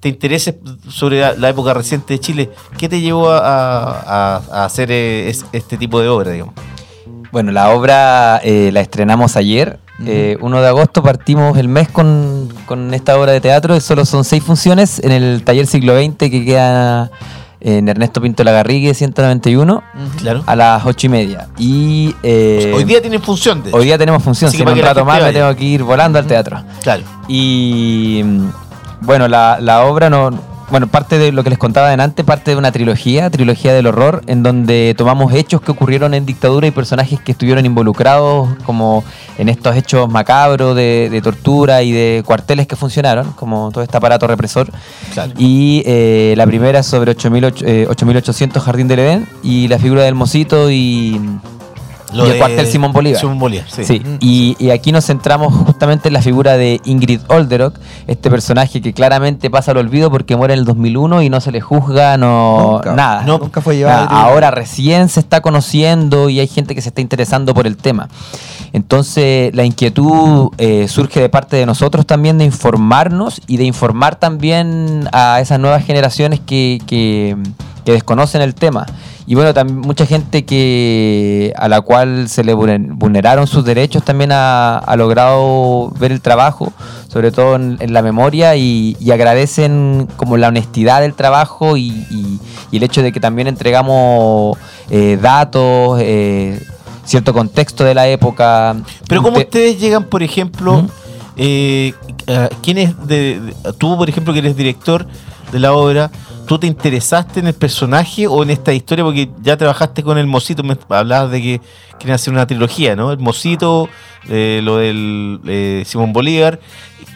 S1: te intereses sobre la, la época reciente de Chile. ¿Qué te llevó a, a- a hacer eh, es- este tipo de obra, digamos?
S4: Bueno, la obra eh, la estrenamos ayer. Eh, 1 de agosto partimos el mes con, con esta obra de teatro. Solo son seis funciones en el taller siglo XX que queda en Ernesto Pinto Lagarrigue 191
S1: Claro.
S4: a las ocho y media. Y eh,
S1: Hoy día tienen función, de
S4: hoy día tenemos función. Si un rato más me tengo que ir volando al teatro.
S1: Claro.
S4: Y bueno, la, la obra no. Bueno, parte de lo que les contaba adelante, parte de una trilogía, trilogía del horror, en donde tomamos hechos que ocurrieron en dictadura y personajes que estuvieron involucrados como en estos hechos macabros de, de tortura y de cuarteles que funcionaron, como todo este aparato represor.
S1: Claro.
S4: Y eh, la primera es sobre 8800 eh, 8800 Jardín del Edén y la figura del Mosito y, y el
S1: de
S4: cuartel Simón Bolívar.
S1: Simón Bolívar, sí.
S4: Sí, y, y aquí nos centramos justamente en la figura de Ingrid Olderock, este personaje que claramente pasa al olvido porque muere en el 2001 y no se le juzga, no
S2: Nunca.
S4: nada.
S1: No,
S2: nunca fue llevada.
S4: Ahora recién se está conociendo y hay gente que se está interesando por el tema. Entonces, la inquietud eh, surge de parte de nosotros también de informarnos y de informar también a esas nuevas generaciones que, que- que desconocen el tema. Y bueno, también mucha gente que a la cual se le vulner- vulneraron sus derechos también ha, ha logrado ver el trabajo, sobre todo en, en la memoria, y, y agradecen como la honestidad del trabajo y, y- y el hecho de que también entregamos eh, datos, eh, cierto contexto de la época.
S1: Pero como
S4: Usted-
S1: ustedes llegan, por ejemplo, eh, eh, ¿quién es de, de- tú, por ejemplo, que eres director de la obra, tú te interesaste en el personaje o en esta historia? Porque ya trabajaste con el Mosito, hablabas de que quieren hacer una trilogía, ¿no? El Mosito, eh, lo del eh, Simón Bolívar,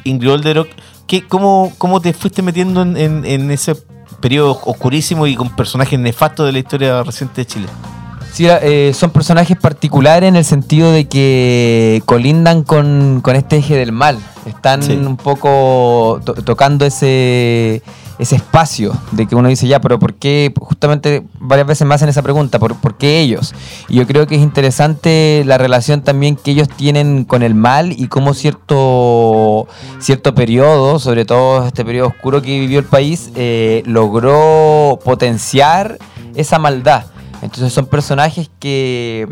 S1: Ingrid Olderock. ¿Qué, cómo, ¿Cómo te fuiste metiendo en, en- en ese periodo oscurísimo y con personajes nefastos de la historia reciente de Chile?
S4: Sí, eh, son personajes particulares en el sentido de que colindan con, con este eje del mal. Están
S1: Sí.
S4: un poco to- tocando ese, ese espacio de que uno dice, ya, pero ¿por qué? Justamente varias veces me hacen esa pregunta, ¿por, por qué ellos? Y yo creo que es interesante la relación también que ellos tienen con el mal y cómo cierto, cierto periodo, sobre todo este periodo oscuro que vivió el país, eh, logró potenciar esa maldad. Entonces son personajes que,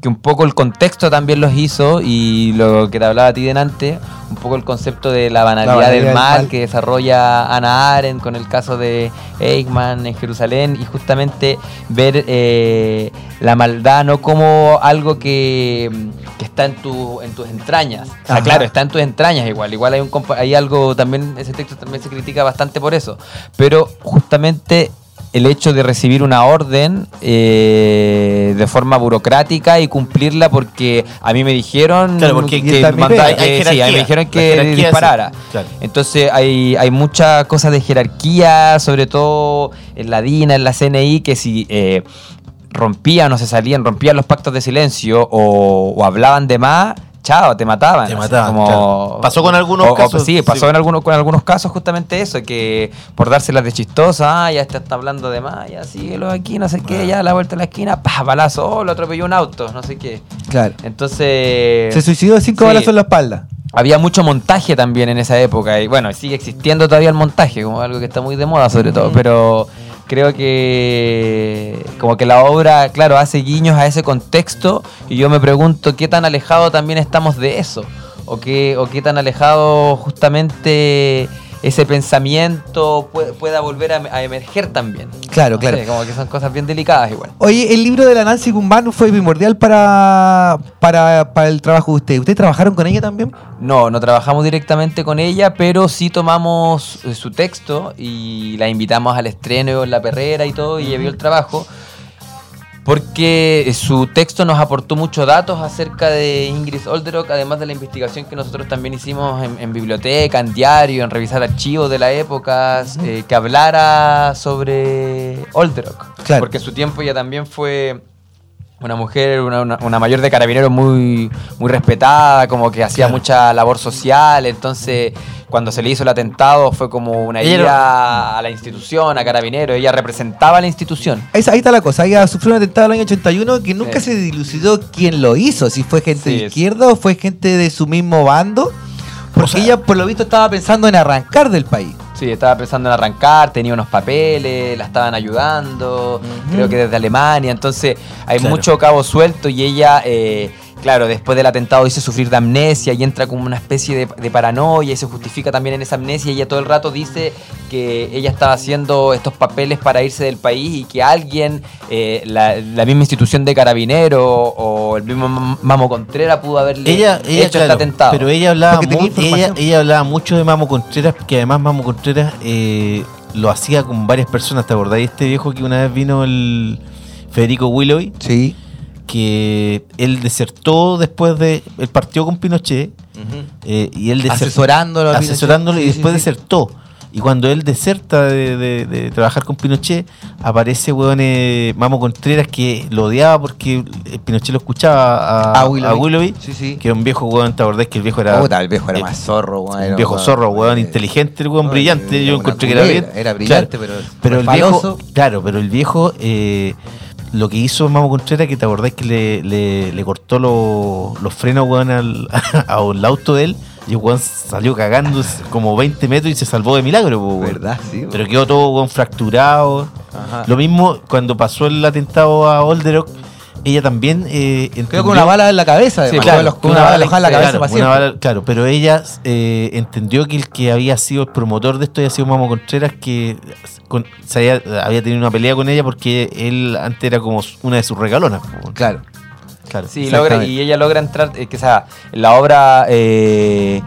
S4: que un poco el contexto también los hizo y lo que te hablaba a ti delante, un poco el concepto de la banalidad,
S2: banalidad
S4: del mal,
S2: mal.
S4: que desarrolla Ana Arendt con el caso de Eichmann en Jerusalén y justamente ver eh, la maldad no como algo que, que está en, tu, en tus entrañas. O sea, claro, está en tus entrañas igual. Igual hay, un, hay algo también, ese texto también se critica bastante por eso. Pero justamente el hecho de recibir una orden eh, de forma burocrática y cumplirla porque a mí me dijeron
S1: Claro, porque
S4: que, mandaba- que-
S1: Hay
S4: sí, a mí me dijeron que
S1: sí.
S4: disparara.
S1: Claro.
S4: Entonces hay, hay muchas cosas de jerarquía, sobre todo en la DINA, en la CNI, que si eh, rompían o se salían, rompían los pactos de silencio o, o hablaban de más, chao, te mataban.
S1: Te
S4: así
S1: mataban, claro. Pasó con algunos
S4: o- o-
S1: casos,
S4: sí, pasó
S1: sí.
S4: en algunos, con algunos casos justamente eso, que por dárselas de chistosa, ah, ya está hablando de más, ya síguelo aquí, no sé qué, ya a la vuelta de la esquina, pa, balazo, oh, lo atropelló un auto, no sé qué.
S2: Claro.
S4: Entonces...
S2: Se suicidó de cinco
S4: sí.
S2: balazos en la espalda.
S4: Había mucho montaje también en esa época y bueno, sigue existiendo todavía el montaje, como algo que está muy de moda sobre todo, pero creo que como que la obra, claro, hace guiños a ese contexto y yo me pregunto qué tan alejado también estamos de eso o qué, o qué tan alejado justamente ese pensamiento pue- pueda volver a, a emerger también.
S2: Claro,
S4: No
S2: claro.
S4: sé, como que son cosas bien delicadas igual.
S2: Oye, el libro de la Nancy Guzmán fue primordial para, para, para el trabajo de ustedes. ¿Ustedes trabajaron con ella también?
S4: No, no trabajamos directamente con ella, pero sí tomamos eh, su texto y la invitamos al estreno en La Perrera y todo, y ella vio el trabajo. Porque eh, su texto nos aportó muchos datos acerca de Ingrid Olderock, además de la investigación que nosotros también hicimos en, en biblioteca, en diario, en revisar archivos de la época, eh, que hablara sobre Olderock.
S2: Claro.
S4: Porque en su tiempo ella también fue una mujer, una, una- una mayor de carabineros muy, muy respetada, como que hacía mucha labor social, entonces cuando se le hizo el atentado fue como una
S1: Ella
S4: ira a la institución, a carabineros, ella representaba a la institución.
S2: Ahí, ahí está la cosa. Ella sufrió un atentado en el año 81 que nunca
S4: Sí.
S2: se dilucidó quién lo hizo. Si fue gente
S4: Sí,
S2: de izquierda o fue gente de su mismo bando. Porque ella, por lo visto, estaba pensando en arrancar del país.
S4: Sí, estaba pensando en arrancar, tenía unos papeles, la estaban ayudando, creo que desde Alemania, entonces hay
S1: Claro.
S4: mucho cabo suelto y ella, eh, claro, después del atentado dice sufrir de amnesia y entra como una especie de, de paranoia y se justifica también en esa amnesia y ella todo el rato dice que ella estaba haciendo estos papeles para irse del país y que alguien, eh, la, la misma institución de carabinero o el mismo Mam- Mamo Contreras pudo haberle
S1: Ella, ella
S4: hecho
S1: claro,
S4: este atentado.
S1: pero ella hablaba,
S2: Porque tenía
S1: mu- ella, ella hablaba mucho de Mamo Contreras, que además Mamo Contreras eh, lo hacía con varias personas. ¿Te acordáis este viejo que una vez vino el Federico Willowy?
S2: Sí.
S1: Que él desertó después de. Él partió con Pinochet eh, y él desertó-
S2: Asesorándolo a
S1: asesorándolo y
S2: Pinochet.
S1: Después
S2: sí, sí.
S1: desertó. Y cuando él deserta de, de- de trabajar con Pinochet, aparece weón, eh, Mamo Contreras que lo odiaba porque Pinochet lo escuchaba a,
S2: A Willoughby.
S1: a Willoughby,
S2: Sí,
S1: que era un viejo weón, ¿te acordás que el viejo era.
S2: Puta, el viejo era
S1: eh,
S2: más zorro, weón.
S1: un viejo
S2: weón,
S1: zorro, weón,
S2: eh,
S1: inteligente, el weón,
S2: era
S1: Yo encontré que era bien.
S2: era brillante,
S1: Claro.
S2: pero
S1: Pero el viejo, claro, pero el viejo, lo que hizo Mamo Contreras, que te acordás que le, le, le cortó los- los frenos, weón, al, al auto de él, y weón salió cagando como 20 metros y se salvó de milagro, weón.
S2: ¿Verdad? Sí. weón.
S1: Pero quedó todo weón, fracturado.
S2: Ajá.
S1: Lo mismo cuando pasó el atentado a Olderock, ella también eh, entendió-
S2: con una bala en la cabeza,
S4: Sí, claro,
S2: con una bala en la cabeza
S1: claro, una bala- claro, pero ella eh, entendió que el que había sido el promotor de esto había sido Mamo Contreras, que con- se había, había tenido una pelea con ella porque él antes era como una de sus regalonas.
S2: Claro.
S1: Claro.
S4: Sí, logra, y ella logra entrar, eh, que o sea, la obra eh,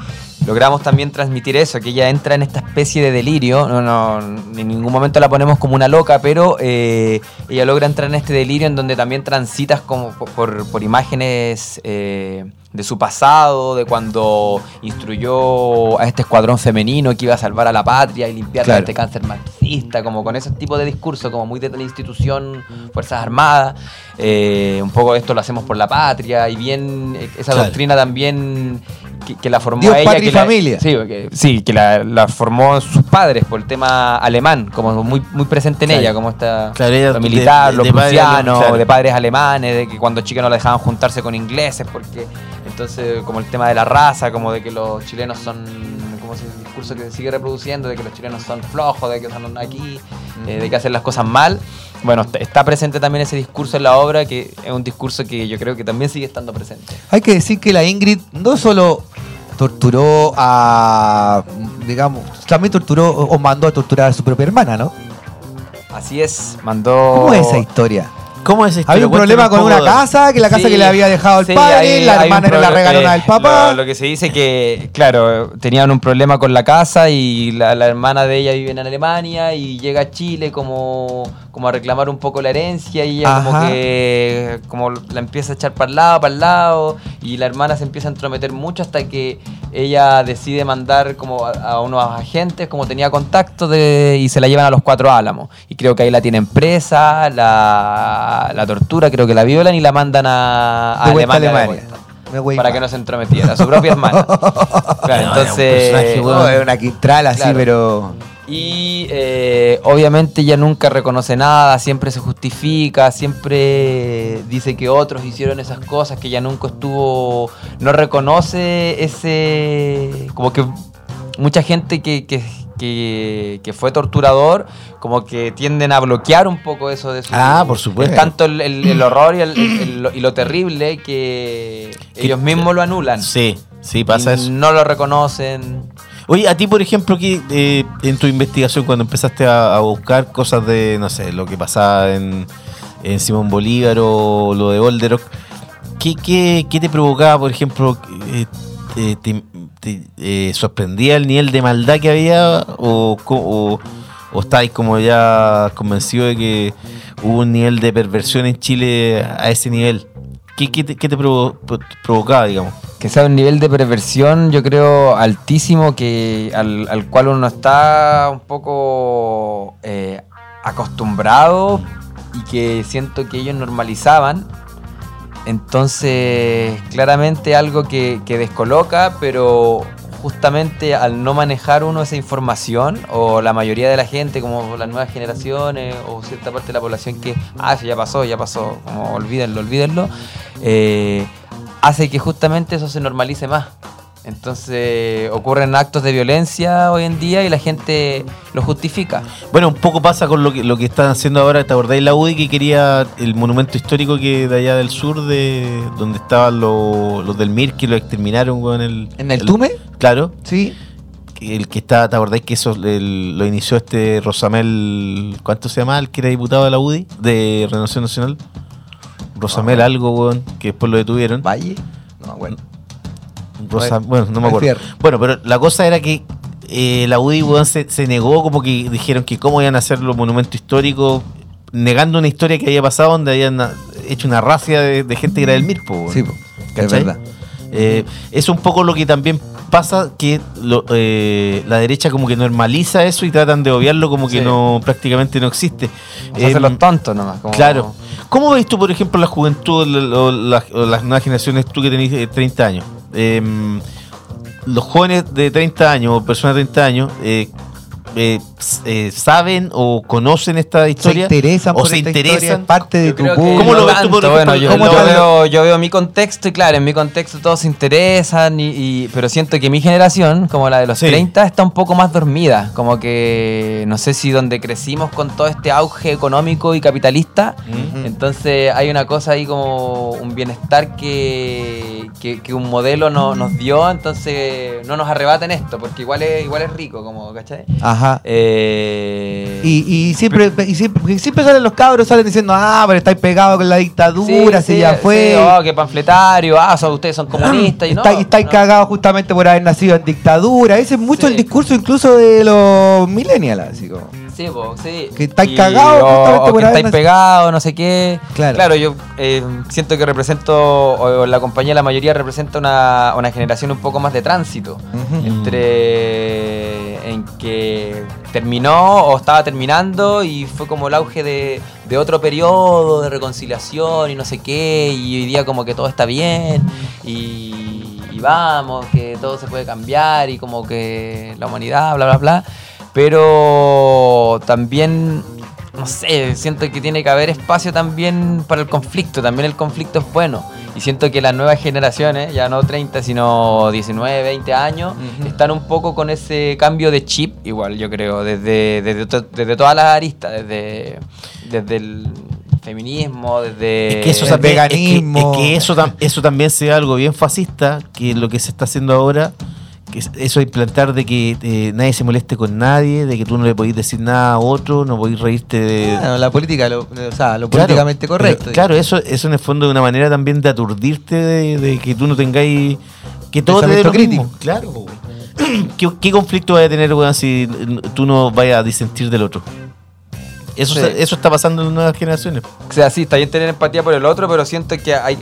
S4: logramos también transmitir eso, que ella entra en esta especie de delirio, no, no, en ningún momento la ponemos como una loca, pero eh, ella logra entrar en este delirio en donde también transitas como por- por, imágenes eh, de su pasado, de cuando instruyó a este escuadrón femenino que iba a salvar a la patria y limpiar
S2: Claro.
S4: este cáncer marxista, como con ese tipo de discurso, como muy de la institución, Fuerzas Armadas. Eh, un poco esto lo hacemos por la patria y bien eh, esa
S1: Claro.
S4: doctrina también que, que la formó
S2: Dios,
S4: ella.
S2: patria
S4: que
S2: y
S4: la-
S2: familia.
S4: sí, que, sí, que la, la formó sus padres por el tema alemán, como muy, muy presente en
S1: Claro.
S4: ella, como está
S1: Claro,
S4: lo
S1: de-
S4: militar,
S1: de-
S4: lo
S1: de padre
S4: prusiano,
S1: claro.
S4: de padres alemanes, de que cuando chicos no la dejaban juntarse con ingleses, porque entonces como el tema de la raza, como de que los chilenos son, ¿cómo como ese discurso que se sigue reproduciendo de que los chilenos son flojos, de que son aquí, eh, de que hacen las cosas mal. Bueno, est- está presente también ese discurso en la obra, que es un discurso que yo creo que también sigue estando presente.
S2: Hay que decir que la Ingrid no solo torturó a, digamos, también torturó o mandó a torturar a su propia hermana, ¿no?
S4: Así es, mandó...
S2: ¿Cómo es esa historia?
S1: ¿Cómo es esto?
S2: Había un problema con una casa, que la casa
S4: Sí,
S2: que le había dejado el
S4: sí,
S2: padre,
S4: hay-
S2: la hermana era la regalona del papá.
S4: Lo, lo que se dice que, claro, tenían un problema con la casa y la, la hermana de ella vive en Alemania y llega a Chile como, como a reclamar un poco la herencia y ella como que como la empieza a echar para el lado, para el lado y la hermana se empieza a entrometer mucho hasta que ella decide mandar como a, a unos agentes, como tenía contacto de, y se la llevan a los cuatro álamos. Y creo que ahí la tienen presa, la, la tortura, creo que la violan y la mandan a, a Alemania.
S2: Alemania.
S4: para
S2: mal.
S4: que no se entrometiera, a su propia hermana. Claro, entonces,
S2: es una quintral así,
S4: Claro.
S2: pero.
S4: Y eh, obviamente ella nunca reconoce nada, siempre se justifica, siempre dice que otros hicieron esas cosas, que ella nunca estuvo, no reconoce ese, como que mucha gente que, que, que- que fue torturador, como que tienden a bloquear un poco eso de su...
S1: Ah, por supuesto.
S4: Es tanto el, el- el horror y, el- lo- y lo terrible que
S1: Que-
S4: ellos mismos lo anulan.
S1: Sí, sí, pasa
S4: Y
S1: eso.
S4: No lo reconocen.
S1: Oye, a ti, por ejemplo, que eh, en tu investigación, cuando empezaste a, buscar cosas de, no sé, lo que pasaba en, en Simón Bolívar o lo de Olderock, ¿qué, qué, qué te provocaba, por ejemplo, eh, eh, sorprendía el nivel de maldad que había o, o, o como ya convencido de que hubo un nivel de perversión en Chile a ese nivel? ¿Qué, qué te, qué te provo- provocaba, digamos?
S4: Que sea un nivel de perversión, yo creo, altísimo, que al, al cual uno está un poco eh, acostumbrado y que siento que ellos normalizaban. Entonces, claramente algo que, que descoloca, pero justamente al no manejar uno esa información, o la mayoría de la gente, como las nuevas generaciones, o cierta parte de la población que, ah, ya pasó, ya pasó, como olvídenlo, olvídenlo, eh, hace que justamente eso se normalice más. Entonces ocurren actos de violencia hoy en día y la gente lo justifica.
S1: Bueno, un poco pasa con lo que, lo que están haciendo ahora. ¿Te acordáis la UDI que quería el monumento histórico que de allá del sur, de donde estaban los, los del MIR, que lo exterminaron con el.
S2: ¿En el Tume?
S1: Claro.
S2: Sí.
S1: El que está, ¿te acordáis que eso el- lo inició este Rosamel. ¿Cuánto se llama? El que era diputado de la UDI, de Renovación Nacional. Rosamel, algo, weón, que después lo detuvieron.
S2: Valle. No, bueno.
S1: Rosa-
S2: Bueno,
S1: no me acuerdo. Bueno, pero la cosa era que eh, la UDI se, se negó, como que dijeron que cómo iban a hacer los monumentos históricos, negando una historia que había pasado donde habían ah, hecho una racia de, de gente que era del MIRPO.
S2: Sí, es verdad.
S1: Eh, es un poco lo que también pasa que lo- eh, la derecha como que normaliza eso y tratan de obviarlo como que
S4: Sí.
S1: no prácticamente no existe.
S4: Se hacen
S1: Em,
S4: los tontos nomás. como-
S1: Claro. ¿Cómo ves tú, por ejemplo, la juventud o, o las, o las nuevas generaciones, tú que tenés eh, 30 años? Em, los jóvenes de 30 años o personas de 30 años eh, eh, eh, saben o conocen esta
S2: Se
S1: historia
S2: interesan
S1: o
S2: por
S1: se
S2: esta
S1: interesan.
S2: parte de
S4: Yo
S2: tu público.
S1: ¿Cómo lo ves tú, por
S4: bueno, yo,
S2: ¿Cómo
S4: yo veo, yo veo mi contexto y claro, en mi contexto todos se interesan, y, y- pero siento que mi generación, como la de los
S1: Sí.
S4: 30, está un poco más dormida. Como que no sé si donde crecimos con todo este auge económico y capitalista, entonces hay una cosa ahí como un bienestar que, que, que un modelo no- nos dio, entonces no nos arrebaten esto, porque igual es, igual es rico, como, ¿cachai?
S2: Ajá.
S4: Eh,
S2: Y, y siempre, y siempre, siempre salen los cabros, salen diciendo, ah, pero estáis pegados con la dictadura, si ya fue.
S4: sí, oh, qué panfletario, ah, son- ustedes son comunistas y no.
S2: Está- y estáis
S4: no.
S2: cagados justamente por haber nacido en dictadura. Ese es mucho
S4: Sí.
S2: el discurso incluso de los millennials, así como.
S4: Sí, po, sí.
S2: Que estáis cagados
S4: o- que estáis pegados, no sé qué.
S2: Claro.
S4: yo eh, siento que represento, o la compañía, la mayoría representa una, una generación un poco más de tránsito. Entre en que terminó o estaba terminando y fue como el auge de, de otro periodo de reconciliación y no sé qué, y hoy día como que todo está bien y, y vamos, que todo se puede cambiar y como que la humanidad, bla, bla, bla. Pero también, no sé, siento que tiene que haber espacio también para el conflicto, también el conflicto es bueno. Y siento que las nuevas generaciones, ya no 30, sino 19, 20 años, están un poco con ese cambio de chip, igual yo creo, desde, desde, to- desde todas las aristas, desde, desde el feminismo, desde
S1: Es que eso es que-
S2: veganismo.
S1: Es que, eso, tam- eso también sea algo bien fascista, que lo que se está haciendo ahora, que es eso de implantar de que eh, nadie se moleste con nadie, de que tú no le podís decir nada a otro, no podís reírte de...
S2: La política, lo, o sea, lo
S1: Claro,
S2: políticamente
S1: pero,
S2: correcto.
S1: claro, eso, eso en el fondo es una manera también de aturdirte, de, de que tú no tengáis... Que todo te dé lo mismo. Claro. ¿Qué, qué conflicto vas a tener, weón, si tú no vayas a disentir del otro? Eso,
S4: Sí.
S1: eso está pasando en nuevas generaciones.
S4: O sea, sí, está bien tener empatía por el otro, pero siento que hay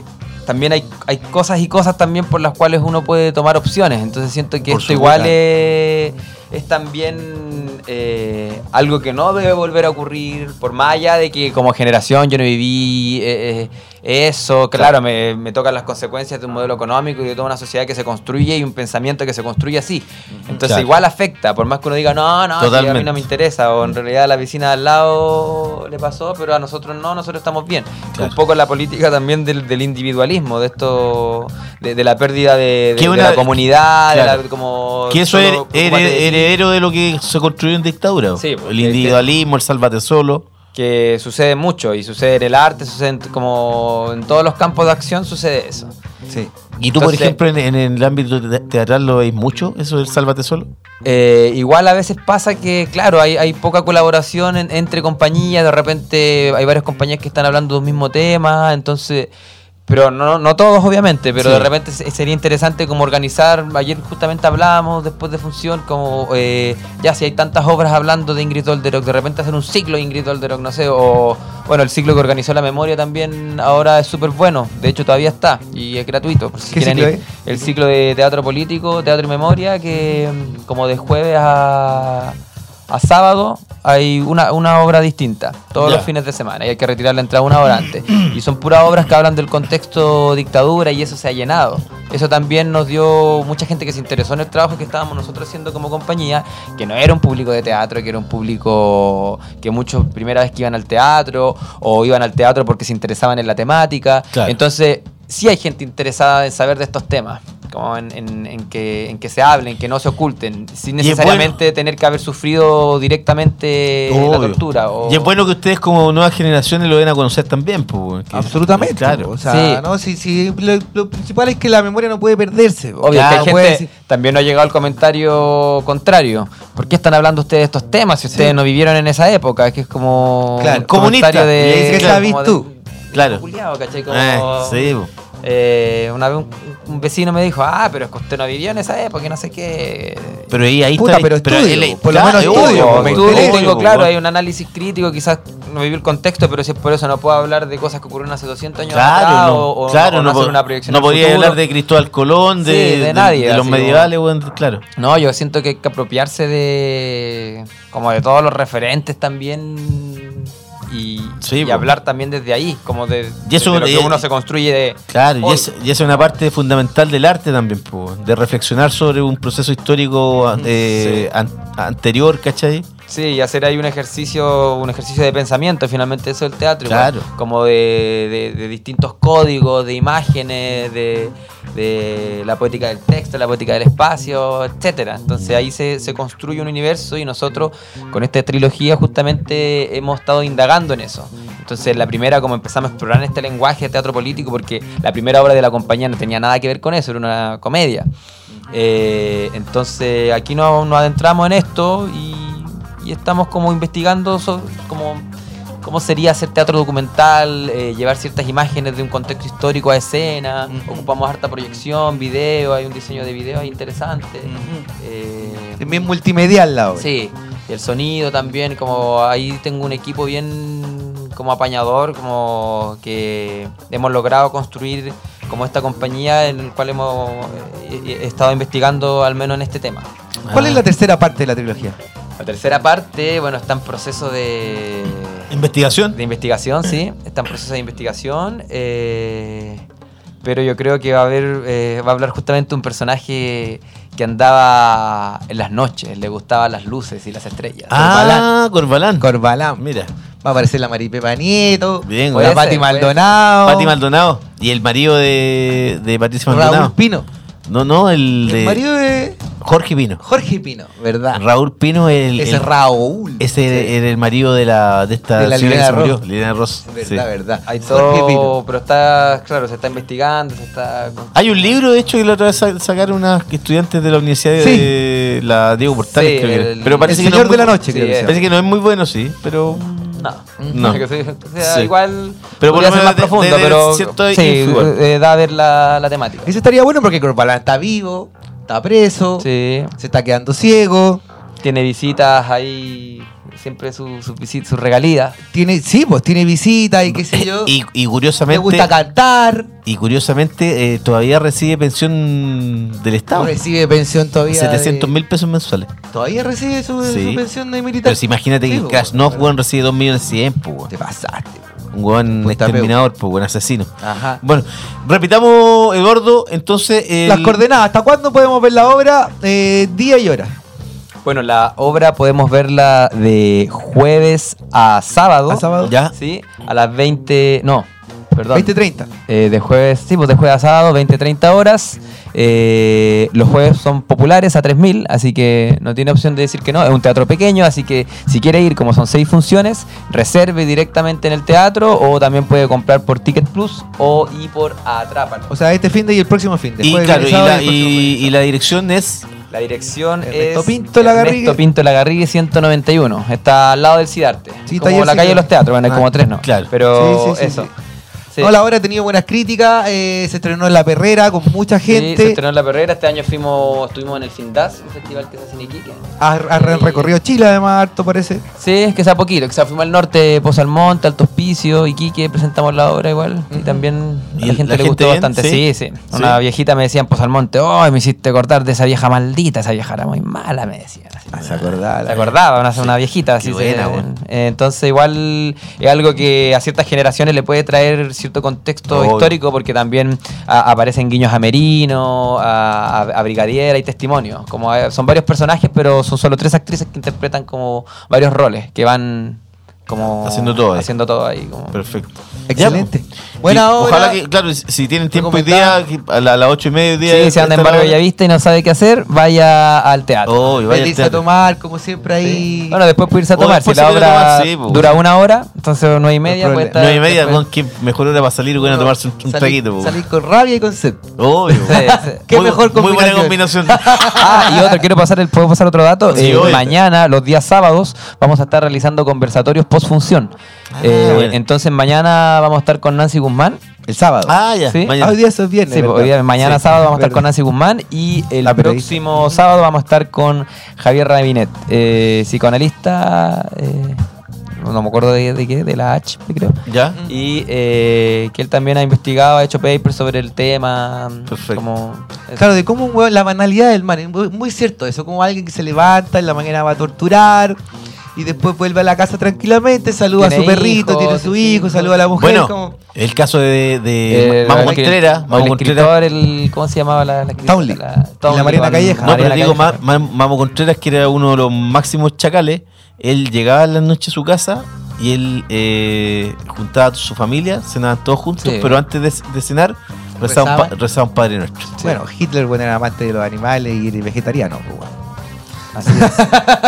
S4: también hay, hay cosas y cosas también por las cuales uno puede tomar opciones. Entonces siento que
S1: Por
S4: esto igual es, es también eh, algo que no debe volver a ocurrir, por más allá de que como generación yo no viví eh, eh, eso, claro, me, me tocan las consecuencias de un modelo económico y de toda una sociedad que se construye y un pensamiento que se construye así. Entonces
S1: Claro.
S4: igual afecta, por más que uno diga, no, no, si a mí no me interesa, o en realidad a la vecina de al lado le pasó, pero a nosotros no, nosotros estamos bien.
S1: Claro.
S4: Un poco la política también del, del individualismo, de esto, de, de la pérdida de, de-
S1: una-
S4: la comunidad, de la- como
S1: Que eso es heredero de lo que se construyó en dictadura.
S4: Sí, pues,
S1: el individualismo, el sálvate solo.
S4: Que sucede mucho y sucede en el arte, sucede en- como en todos los campos de acción sucede eso.
S2: Sí.
S1: ¿Y tú, por ejemplo, en, en el ámbito te- teatral lo veis mucho, eso del sálvate solo?
S4: Eh, igual a veces pasa que, claro, hay, hay poca colaboración en- entre compañías, de repente hay varias compañías que están hablando de un mismo tema, entonces, pero no, no todos obviamente, pero
S1: Sí.
S4: de repente se- sería interesante como organizar, ayer justamente hablábamos después de función, como eh, ya si hay tantas obras hablando de Ingrid Olderock, de repente hacer un ciclo de Ingrid Olderock, no sé, o bueno, el ciclo que organizó la memoria también ahora es súper bueno, de hecho todavía está y es gratuito, por si
S2: ¿Qué
S4: quieren
S2: ciclo
S4: ir. El ciclo de teatro político, teatro y memoria, que mm, como de jueves a, a sábado hay una, una obra distinta, todos
S1: Ya.
S4: los fines de semana, y hay que retirar la entrada una hora antes. Y son puras obras que hablan del contexto dictadura y eso se ha llenado. Eso también nos dio mucha gente que se interesó en el trabajo que estábamos nosotros haciendo como compañía, que no era un público de teatro, que era un público que muchos primera vez que iban al teatro o iban al teatro porque se interesaban en la temática.
S1: Claro.
S4: Entonces, sí hay gente interesada en saber de estos temas, como en, en- en que, en que se hablen, que no se oculten, sin necesariamente tener que haber sufrido directamente la tortura. o-
S1: Y es bueno que ustedes como nuevas generaciones lo den a conocer también. Pues,
S2: Absolutamente.
S1: Claro.
S2: O sea,
S4: Sí.
S2: no, si, si, lo, lo principal es que la memoria no puede perderse.
S4: Obvio,
S2: Claro,
S4: que hay
S2: puede
S4: gente,
S2: decir-
S4: también nos ha llegado el comentario contrario. ¿Por qué están hablando ustedes de estos temas si ustedes no vivieron en esa época? Que es como
S2: Claro,
S1: comunista.
S4: de... Claro,
S2: sabes tú.
S4: de-
S1: Claro.
S4: culiao, ¿cachai? Como-
S1: Eh, sí.
S4: Eh, una vez un, un vecino me dijo, ah, pero es que usted no vivió en esa época y no sé qué.
S1: Pero ahí, ahí
S2: Puta,
S1: está.
S2: pero estudio,
S1: él-
S2: por lo menos
S1: claro,
S2: estudio, interesa.
S4: tengo claro, hay un análisis crítico, quizás no viví el contexto, pero si es por eso no puedo hablar de cosas que ocurrieron hace 200 años
S1: Claro,
S4: atrás
S1: no,
S4: o, o-
S1: claro,
S4: o
S1: no,
S4: hacer una proyección
S1: no podía
S4: futuro.
S1: hablar de Cristóbal Colón, de,
S4: Sí, de nadie,
S1: de los
S4: así
S1: medievales, claro.
S4: No, yo siento que hay que apropiarse de como de todos los referentes también y,
S1: Sí,
S4: y
S1: po.
S4: hablar también desde ahí, como de,
S1: Y eso,
S4: de lo que uno se construye de...
S1: Claro, y
S4: Hoy.
S1: es- y esa es una parte fundamental del arte también, po, de reflexionar sobre un proceso histórico eh, an- anterior, ¿cachai?
S4: Sí, y hacer ahí un ejercicio, un ejercicio de pensamiento, finalmente eso es el teatro. igual,
S1: Claro.
S4: como de, de- de distintos códigos, de imágenes, de, de la poética del texto, la poética del espacio, etcétera. Entonces ahí se, se construye un universo y nosotros con esta trilogía justamente hemos estado indagando en eso. Entonces la primera, como empezamos a explorar este lenguaje de teatro político, porque la primera obra de la compañía no tenía nada que ver con eso, era una comedia. Eh, entonces aquí nos, nos adentramos en esto y, y estamos como investigando sobre cómo, cómo sería hacer teatro documental, eh, llevar ciertas imágenes de un contexto histórico a escena, ocupamos harta proyección, video, hay un diseño de video ahí interesante. Eh,
S2: Es bien multimedial la obra.
S4: Sí, y el sonido también, como ahí tengo un equipo bien como apañador, como que hemos logrado construir como esta compañía en el cual hemos eh, estado investigando al menos en este tema.
S2: ¿Cuál es la tercera parte de la trilogía?
S4: La tercera parte, bueno, está en proceso de,
S1: Investigación.
S4: de investigación, sí, está en proceso de investigación, eh, pero yo creo que va a haber, eh, va a hablar justamente un personaje que andaba en las noches, le gustaban las luces y las estrellas.
S1: Ah, Corbalán.
S2: Corbalán.
S1: Mira,
S2: Va a aparecer la Maripepa Nieto,
S1: Bien,
S2: la
S4: güey.
S2: Pati
S4: ser,
S2: Maldonado.
S1: Pati Maldonado. Y el marido de, de Patricia
S2: Raúl
S1: Maldonado.
S2: Pino.
S1: No, no, el de
S2: El marido de
S1: Jorge Pino.
S2: Jorge Pino, ¿verdad?
S1: Raúl Pino, el,
S2: Ese
S1: el-
S2: Raúl.
S1: ese
S2: Sí.
S1: era el marido de la de esta
S2: De la
S1: señora que
S2: Liliana
S1: se murió,
S2: Ross.
S1: Liliana Ross.
S2: Verdad,
S1: sí.
S2: verdad.
S4: Hay
S2: Jorge Pino.
S4: todo, pero está, claro, se está investigando, se está...
S1: Hay un libro, de hecho, que la otra vez sa- sacaron unas estudiantes de la Universidad
S2: Sí.
S1: de la Diego Portales,
S4: Sí,
S1: creo que
S4: el-
S1: Pero parece
S2: El
S1: que no
S2: Señor
S1: es muy
S2: de la Noche, creo
S4: sí,
S2: que
S1: Parece que no es muy bueno, sí, pero
S4: No.
S1: No.
S4: Que sea,
S1: Sí.
S4: igual
S1: Pero por lo menos
S4: más
S1: de-
S4: profundo,
S1: de-
S4: pero
S1: cierto
S4: sí, eh, da a ver la, la temática.
S2: Ese estaría bueno porque Corbalán está vivo, está preso,
S4: Sí,
S2: se está quedando ciego.
S4: tiene visitas ahí, siempre sus su, sus regalías.
S2: Tiene, sí, pues tiene visitas y qué sé yo.
S1: y, y
S2: le
S1: curiosamente
S2: gusta cantar.
S1: y curiosamente eh, todavía recibe pensión del Estado.
S2: Recibe pensión todavía.
S1: 700
S2: de-
S1: mil pesos mensuales.
S2: Todavía recibe su,
S1: Sí.
S2: su pensión de militar.
S1: Pero si imagínate
S2: Sí,
S1: que Krasnov,
S2: weón.
S1: weón, recibe 2 millones 100, pues.
S2: Te pasaste.
S1: Un weón
S2: Puta
S1: exterminador, pues, weón, asesino.
S2: Ajá.
S1: Bueno, repitamos, Eduardo, entonces... el-
S2: Las coordenadas, ¿hasta cuándo podemos ver la obra? Eh, día y hora.
S4: Bueno, la obra podemos verla de jueves a sábado.
S2: ¿A sábado?
S1: Ya.
S4: Sí, a las 20, no, perdón.
S2: 20-30.
S4: Eh, de jueves, sí, pues de jueves a sábado, 20-30 horas. Eh, los jueves son populares a 3.000, así que no tiene opción de decir que no. Es un teatro pequeño, así que si quiere ir, como son seis funciones, reserve directamente en el teatro o también puede comprar por Ticket Plus o y por Atrápalo.
S2: O sea, este fin de y el próximo fin de.
S1: Y claro, la, y, la dirección es...
S4: La dirección
S2: Ernesto
S4: es
S2: Pinto Lagarrigue.
S4: Ernesto Pinto Lagarrigue 191. Está al lado del Cidarte.
S2: Sí, está
S4: como la calle de los teatros, bueno, hay
S1: Ah,
S4: como tres, ¿no?
S1: claro.
S4: Pero
S2: Sí, sí, sí,
S4: eso. Sí.
S2: No, la obra ha tenido buenas críticas, eh, se estrenó en La Perrera con mucha
S4: Sí, se
S2: gente.
S4: estrenó en La Perrera. Este año fuimos, estuvimos en el FINDAS, un festival que se hace en Iquique.
S2: ha, ha re- recorrido Chile además, harto parece.
S4: Sí, es que sea poquito. Que sea, fuimos al norte, Pozo Almonte, Alto Hospicio, Iquique, presentamos la obra igual. Y también a
S1: ¿Y
S4: la gente
S1: la
S4: le
S1: gente
S4: gustó
S1: bien?
S4: bastante.
S1: ¿Sí?
S4: Sí, sí. Una viejita me decía en Pozo Almonte, oh, me hiciste cortar de esa vieja maldita, esa vieja era muy mala, me decían. así.
S2: Ah, se acordaba.
S4: Se acordaba, una, una viejita así.
S1: Qué buena, weón.
S4: eh, entonces igual es algo que a ciertas generaciones le puede traer cierto contexto
S1: Obvio.
S4: histórico porque también a- aparecen guiños a Merino, a, Brigadiera y testimonios. Como eh, son varios personajes, pero son solo tres actrices que interpretan como varios roles, que van como
S1: Haciendo todo ahí.
S4: haciendo todo ahí. como-
S1: Perfecto.
S2: Excelente.
S1: Ya.
S2: Buena
S1: Y
S2: obra.
S1: Ojalá que, claro, si- tienen tiempo hoy día, a, la- las 8 y media del día...
S4: Sí, si anda en
S1: la
S4: Barrio. Bellavista y no sabe qué hacer, vaya al teatro.
S1: Oh, vaya al
S2: Feliz a
S1: teatro.
S2: tomar, como siempre ahí.
S4: Bueno, después puede irse a tomar. Si la obra
S1: tomar, sí, pues.
S4: dura una hora, entonces nueve y media
S2: No
S4: puede estar.
S1: 9 y media,
S4: después-
S1: qué mejor hora para salir, weón, a tomarse un, traguito.
S2: Salí con rabia y con sed.
S1: Obvio.
S4: Sí, sí.
S2: Qué
S1: Muy-
S2: mejor
S1: Muy buena
S2: combinación.
S1: combinación.
S4: Ah, y otro, quiero pasar el, ¿puedo pasar otro dato?
S1: Sí,
S4: Eh, mañana, los días sábados, vamos a estar realizando conversatorios post función.
S1: bueno.
S4: Entonces mañana vamos a estar con Nancy Guzmán.
S2: El sábado.
S1: ah, ya.
S4: Sí.
S2: Ah,
S1: Mañana.
S2: hoy día es viernes.
S4: Sí, hoy día- mañana
S2: Sí,
S4: sábado vamos a estar con Nancy Guzmán y el
S2: La periodista.
S4: próximo sábado vamos a estar con Javier Rabinet, eh, psicoanalista, eh, no me acuerdo de, de qué, de la H, creo.
S1: ¿Ya?
S4: Y eh, que él también ha investigado, ha hecho papers sobre el tema.
S1: Perfecto.
S4: Como.
S2: Claro, de cómo la banalidad del muy, muy cierto eso, como alguien que se levanta en la mañana va a torturar y después vuelve a la casa tranquilamente, saluda a su perrito,
S4: hijos,
S2: tiene a su hijo, saluda a la mujer.
S1: Bueno,
S2: como-
S1: el caso de, de
S4: El-
S1: Mamo Contreras.
S4: el,
S1: Mamo Contreras.
S4: el, ¿cómo se llamaba la, la escritora?
S2: Townley.
S4: La-
S2: Mariana Calleja.
S1: No, pero digo,
S4: Calleja.
S1: Ma- Ma- Mamo Contreras, que era uno de los máximos chacales, él llegaba en la noche a su casa y él eh, juntaba a su familia, cenaban todos juntos,
S4: Sí.
S1: pero antes de, de cenar rezaba un, pa-
S2: Rezaba.
S1: un Padre Nuestro.
S2: Bueno, Hitler bueno, era amante de los animales y vegetariano. pues, weón.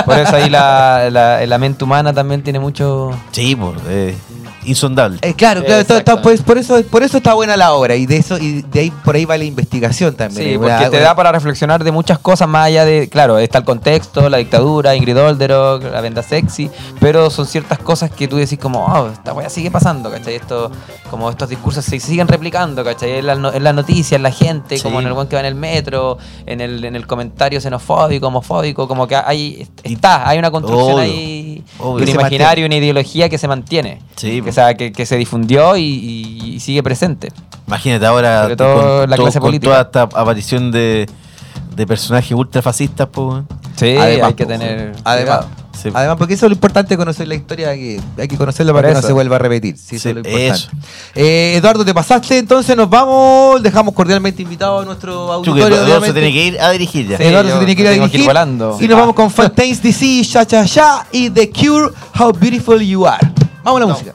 S4: Por eso ahí la, la, la mente humana también tiene mucho.
S1: Sí, pues, eh, insondable.
S2: Eh, claro, claro, está- pues, por eso por eso está buena la obra y de eso y de ahí por ahí va la investigación también.
S4: Sí, porque te da para reflexionar de muchas cosas más allá de, claro, está el contexto, la dictadura, Ingrid Olderock, la venda sexy, pero son ciertas cosas que tú decís como, oh, esta weá sigue pasando, ¿cachai? Esto, como estos discursos se siguen replicando, ¿cachai? En la, no- en la noticia, en la gente,
S1: Sí.
S4: como en el buen que va en el metro, en el, en el comentario xenofóbico, homofóbico, como que hay, está, hay una construcción
S1: Obvio,
S4: ahí,
S1: obvio.
S4: un imaginario, una ideología que se mantiene.
S1: Sí,
S4: que, o sea, que, que se difundió y, sigue presente.
S1: Imagínate ahora
S4: Sobre todo la clase
S1: con
S4: política.
S1: toda esta aparición de, de personajes ultrafascistas, pues, weón.
S4: Sí,
S2: Además,
S4: hay que tener.
S2: Además.
S1: Sí.
S2: además, porque eso es lo importante conocer la historia, que hay que conocerla para que no se vuelva a repetir. Sí, eso
S1: Sí,
S2: es lo importante.
S1: eso.
S2: Eh, Eduardo, te pasaste, entonces nos vamos. Dejamos cordialmente invitado a nuestro
S1: Chuque,
S2: auditorio.
S1: Eduardo se tiene que ir a dirigir ya.
S4: Sí,
S2: Eduardo
S4: yo
S2: se tiene que ir a dirigir.
S4: volando.
S2: Y nos
S4: Ah.
S2: vamos con Fontaines DC, Cha Cha Cha y The Cure, How Beautiful You Are. Vamos a la música.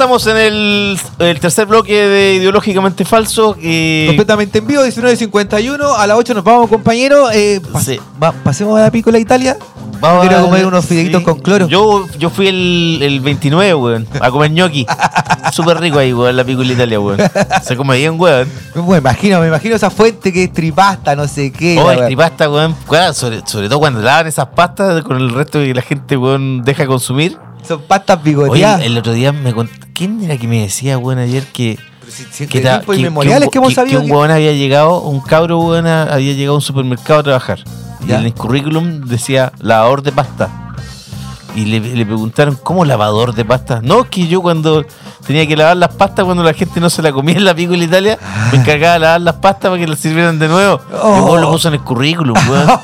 S1: Estamos en el, el tercer bloque de Ideológicamente Falso. eh,
S2: Completamente en vivo, 19.51. A las 8 nos vamos, compañero. Eh, pas-
S1: Sí.
S2: va- pasemos a la pícola Italia.
S1: vamos
S2: Quiero
S1: a-
S2: comer unos fideitos
S1: sí.
S2: con cloro.
S1: Yo, yo fui el, el 29, weón, a comer ñoqui. Súper rico ahí, weón, la pícola Italia, weón. Se come bien, weón.
S2: Me imagino, me imagino esa fuente que es tripasta, no sé qué.
S1: Oh,
S2: weá.
S1: tripasta, weón. weón, sobre, sobre todo cuando lavan esas pastas con el resto que la gente, weón, deja consumir.
S2: Son pastas
S1: Oye,
S2: bigoteadas.
S1: el otro día me cont- ¿Quién era que me decía, weón, ayer que.
S2: Si- si-
S1: que, ta- que-
S2: hemos
S1: que- que
S2: sabido
S1: un weón había llegado, un cabro weón había llegado a un supermercado a trabajar. Y en el currículum decía lavador de pasta. Y le, le preguntaron, ¿cómo lavador de pasta? No, que yo cuando tenía que lavar las pastas, cuando la gente no se la comía en la pícola Italia, me encargaba de lavar las pastas para que las sirvieran de nuevo.
S2: Oh.
S1: Y weón lo puso en el currículum, weón.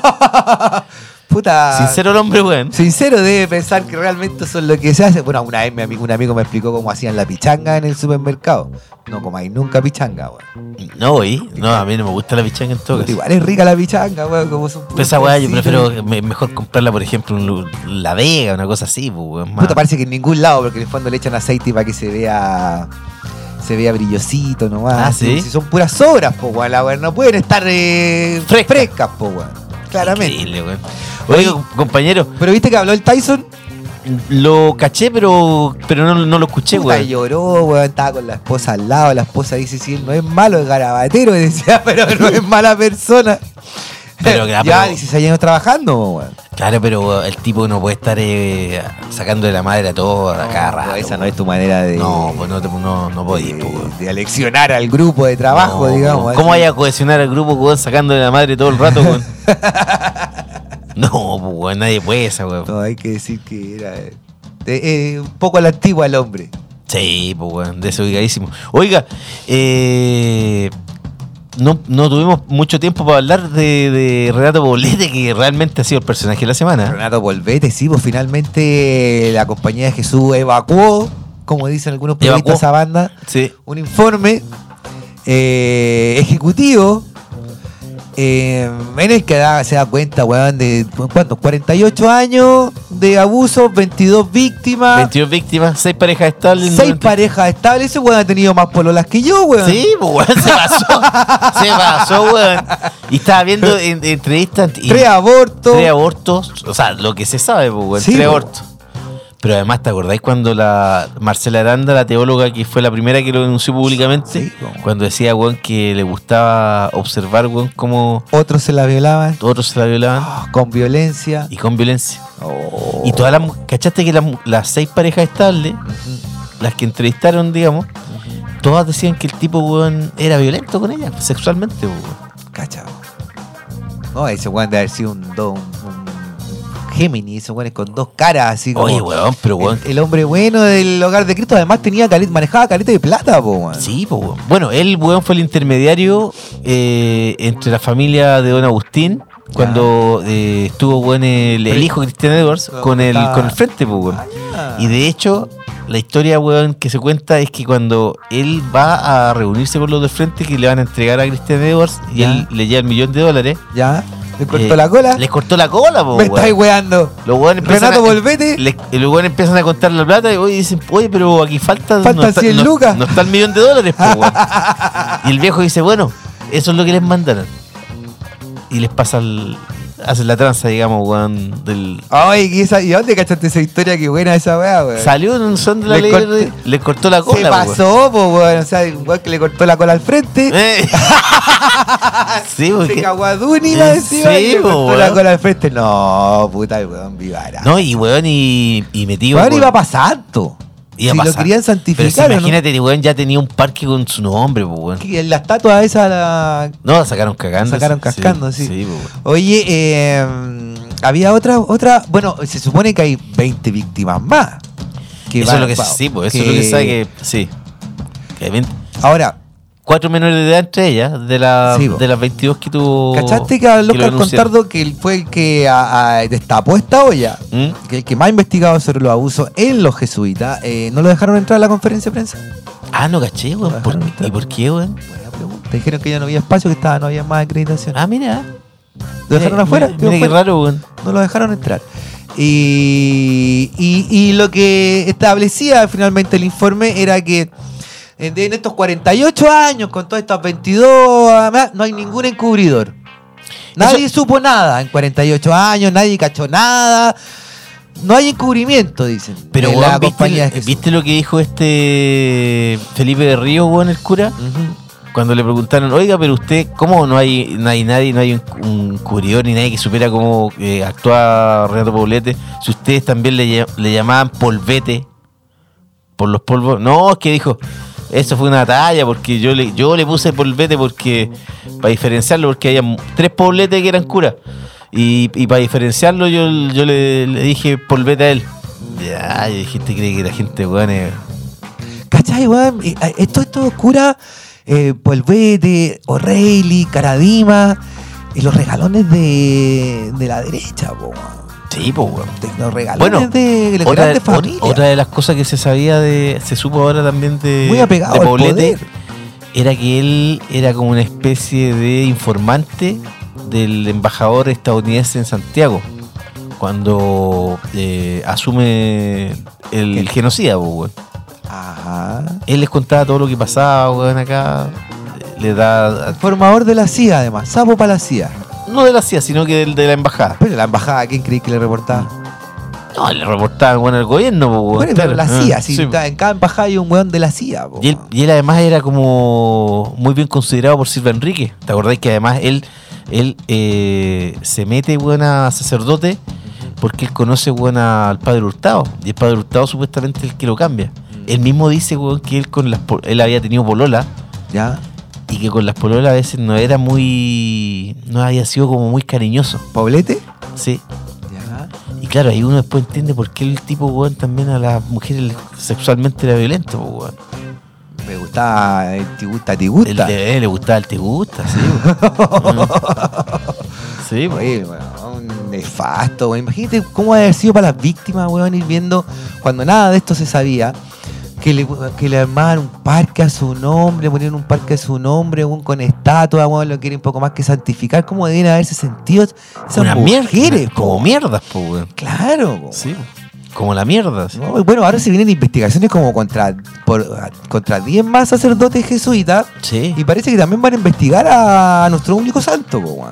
S2: Puta.
S1: Sincero el hombre, weón.
S2: Sincero debe pensar que realmente es lo que se hace. Bueno, una vez mi amigo, un amigo me explicó cómo hacían la pichanga en el supermercado. No comáis nunca pichanga, weón.
S1: No, oí. No, a mí no me gusta la pichanga en todo caso.
S2: Igual es rica la pichanga, weón. Como son
S1: Pero esa weá yo prefiero me- mejor comprarla, por ejemplo, en Lu- La Vega, una cosa así, pues, weón. más-
S2: Puta, parece que en ningún lado, porque en el fondo le echan aceite para que se vea. Se vea brillosito nomás.
S1: Ah, ¿sí?
S2: Si son puras sobras, po, weón. La weón no pueden estar eh,
S1: Fresca.
S2: frescas, po, weón. Claramente.
S1: Increíble, weón. Com- compañero,
S2: Pero viste que habló el Tyson.
S1: lo caché, pero pero no, no lo escuché,
S2: Puta,
S1: weón.
S2: lloró, weón. Estaba con la esposa al lado. La esposa dice: Sí, él no es malo, es garabatero. y decía, pero no es mala persona.
S1: Pero, ya,
S2: ya,
S1: pero-
S2: 16 años trabajando, weón.
S1: Claro, pero el tipo no puede estar eh, sacando de la madre a todo a cada rato.
S2: esa no
S1: weón.
S2: es tu manera de.
S1: No, pues no, no, no podís,
S2: de, aleccionar al grupo de trabajo,
S1: No,
S2: digamos.
S1: ¿Cómo vaya a cohesionar al grupo, weón, sacando de la madre todo el rato, weón? no, pues, nadie puede esa, weón.
S2: No, hay que decir que era eh, eh, un poco a la antigua el hombre.
S1: Sí, pues weón, desubicadísimo. Oiga, eh, no, no tuvimos mucho tiempo para hablar de, de Renato Poblete, que realmente ha sido el personaje de la semana.
S2: Renato Volvete, sí, pues finalmente la compañía de Jesús evacuó, como dicen algunos periodistas, esa banda,
S1: Sí.
S2: un informe eh, ejecutivo eh, en el que da- se da cuenta, weón, de ¿cuántos? 48 años de abuso, 22 víctimas,
S1: 22 víctimas, 6 parejas estables.
S2: 6
S1: 90.
S2: parejas estables. Ese weón ha tenido más pololas que yo, weón.
S1: Sí, pues weón, se pasó. se pasó, weón. Y estaba viendo en, entrevistas.
S2: Tres abortos.
S1: Tres abortos. O sea, lo que se sabe, pues, weón.
S2: Sí,
S1: tres
S2: po.
S1: abortos. Pero además, ¿te acordáis cuando la Marcela Aranda, la teóloga que fue la primera que lo denunció públicamente?
S2: Sí,
S1: cuando decía, weón, que le gustaba observar, weón, cómo
S2: Otros se la violaban
S1: otros se la violaban
S2: ah, con violencia.
S1: y con violencia.
S2: Oh.
S1: Y todas las. ¿Cachaste que las las seis parejas estables, las que entrevistaron, digamos, todas decían que el tipo, weón, era violento con ellas, sexualmente, weón.
S2: Cachao. No, ese weón debe haber sido un, do- un, un Géminis, ese weón es con dos caras, así como.
S1: Oye, weón, pero weón.
S2: El, el hombre bueno del hogar de Cristo, además tenía caleta, manejaba caleta de plata, po, weón.
S1: Sí, pues, weón. Bueno, él, weón, fue el intermediario eh, entre la familia de Don Agustín. Cuando eh, estuvo, weón, el, el hijo Cristian Edwards con el, con el frente, pues, weón.
S2: Ah.
S1: Y de hecho, la historia, weón, que se cuenta es que cuando él va a reunirse con los del frente que le van a entregar a Christian Edwards y
S2: Ya.
S1: él le lleva el millón de dólares.
S2: ¿Ya? ¿Le cortó
S1: eh,
S2: la cola?
S1: Les cortó la cola, po,
S2: Me
S1: weón.
S2: estáis weando.
S1: Los weones empiezan
S2: Renato
S1: a-
S2: Volvete.
S1: le- los weones empiezan a contar la plata y oye, dicen, oye, pero aquí falta,
S2: Faltan
S1: está,
S2: 100
S1: no-
S2: lucas.
S1: no está el millón de dólares, po, weón. Y el viejo dice, bueno, eso es lo que les mandaron. Y les pasa el. Hacen la tranza, digamos, weón, del.
S2: Ay, ¿y, esa, ¿y dónde cachaste esa historia? Qué buena esa weá, weón.
S1: Salió en un son de la
S2: Le
S1: ley, le cortó la cola,
S2: Se
S1: weón.
S2: pasó, po, weón. O sea, igual que le cortó la cola al frente.
S1: Eh. sí,
S2: Se
S1: porque.
S2: cagó a Dunila
S1: Eh, sí,
S2: le cortó
S1: weón.
S2: la cola al frente. No, puta, el weón, vivara.
S1: No, y weón, y, y metido.
S2: Weón
S1: con-
S2: iba para santo.
S1: Iba
S2: si
S1: a
S2: lo querían
S1: Pero si
S2: santificar, ¿o ¿no?
S1: imagínate, el weón ya tenía un parque con su nombre, po, weón.
S2: Que la estatua esa la
S1: No, la sacaron cagando.
S2: sacaron
S1: sí,
S2: cascando, sí.
S1: Sí, po, weón.
S2: Oye, eh, había otra, otra, bueno, se supone que hay 20 víctimas más. que
S1: Eso
S2: van-
S1: es lo que
S2: va-
S1: sí, pues eso es lo que sabe que. Sí. Que hay 20
S2: Ahora,
S1: cuatro menores de edad entre ellas, de, la,
S2: Sí,
S1: de las 22 que tuvo.
S2: ¿cachaste que habló? Contardo que fue el que a- a- destapó esta olla?
S1: ¿Mm?
S2: Que el que más ha investigado sobre los abusos en los jesuitas, eh, ¿no lo dejaron entrar a la conferencia de prensa?
S1: Ah, no caché, weón. ¿Y por qué, weón?
S2: Buena pregunta. Dijeron que ya no había espacio, que estaba, no había más acreditación.
S1: Ah, mira.
S2: ¿Lo dejaron afuera?
S1: Mira, qué
S2: fuera.
S1: raro, weón.
S2: No lo dejaron entrar. Y, y- y lo que establecía finalmente el informe era que en, en estos 48 años, con todas estas 22, además, no hay ningún encubridor. Nadie supo nada en 48 años, nadie cachó nada. No hay encubrimiento, dicen.
S1: Pero, weón,
S2: la
S1: ¿viste,
S2: Jesús.
S1: ¿viste lo que dijo este Felipe de Río, weón, el cura? Cuando le preguntaron, oiga, pero usted, ¿cómo no hay, no hay nadie, no hay un, un cubridor ni nadie que supiera cómo eh, actúa Renato Poblete? Si ustedes también le, le llamaban polvete por los polvos. No, es que dijo, eso fue una talla, porque yo le, yo le puse polvete porque, para diferenciarlo, porque había tres pobletes que eran curas. Y, y para diferenciarlo, yo, yo le, dije polvete a él. Ya, yo dije, ¿te cree que la gente, weón, es-
S2: ¿Cachai, weón? Eh, Esto, esto cura eh, Polvete, O'Reilly, Caradima y los regalones de, de la derecha, weón.
S1: Sí, pues, weón. Bueno,
S2: de
S1: otra,
S2: grandes
S1: ot-
S2: familias.
S1: otra de las cosas que se sabía de. Se supo ahora también de.
S2: Muy apegado
S1: de
S2: al
S1: Poblete
S2: poder.
S1: era que él era como una especie de informante del embajador estadounidense en Santiago. Cuando eh, asume el
S2: ¿Qué?
S1: genocida, pues, weón.
S2: Ajá.
S1: Él les contaba todo lo que pasaba, weón, acá. Le da.
S2: Formador de la CIA, además. Sapo para la CIA.
S1: No de la CIA, sino que del- de la embajada.
S2: Pero la embajada, ¿quién creí que le reportaba?
S1: No, le reportaban, bueno, al gobierno.
S2: Bueno, pero
S1: claro.
S2: la CIA,
S1: Ah,
S2: si
S1: sí.
S2: está- en cada embajada hay un weón de la CIA, po.
S1: Y él, y él además era como muy bien considerado por Silva Enrique. ¿Te acordás que además él, él eh, se mete buena sacerdote porque él conoce buena al padre Hurtado? Y el padre Hurtado supuestamente es el que lo cambia. Él mismo dice weón, que él con las él había tenido polola
S2: ¿Ya?
S1: Y que con las pololas a veces no era muy. no había sido como muy cariñoso.
S2: ¿Poblete?
S1: Sí.
S2: Ya.
S1: Y claro, ahí uno después entiende por qué el tipo, weón, también a las mujeres sexualmente era violento, weón.
S2: Me gustaba el te gusta, te
S1: El
S2: gusta.
S1: de le gustaba el te gusta, sí. weón. sí.
S2: Oye, weón, nefasto, weón. Imagínate cómo haber sido para las víctimas, weón, ir viendo cuando nada de esto se sabía. Que le, que le armaban un parque a su nombre, ponían un parque a su nombre, weón, con estatua, weón, lo quieren un poco más que santificar. ¿Cómo debían haberse sentido esas
S1: Una mierda. Como mierdas, pues.
S2: Claro, po.
S1: Sí. Como la mierda. sí.
S2: No, y bueno, ahora se vienen investigaciones como contra por, contra 10 más sacerdotes jesuitas
S1: Sí.
S2: y parece que también van a investigar a nuestro único santo, po.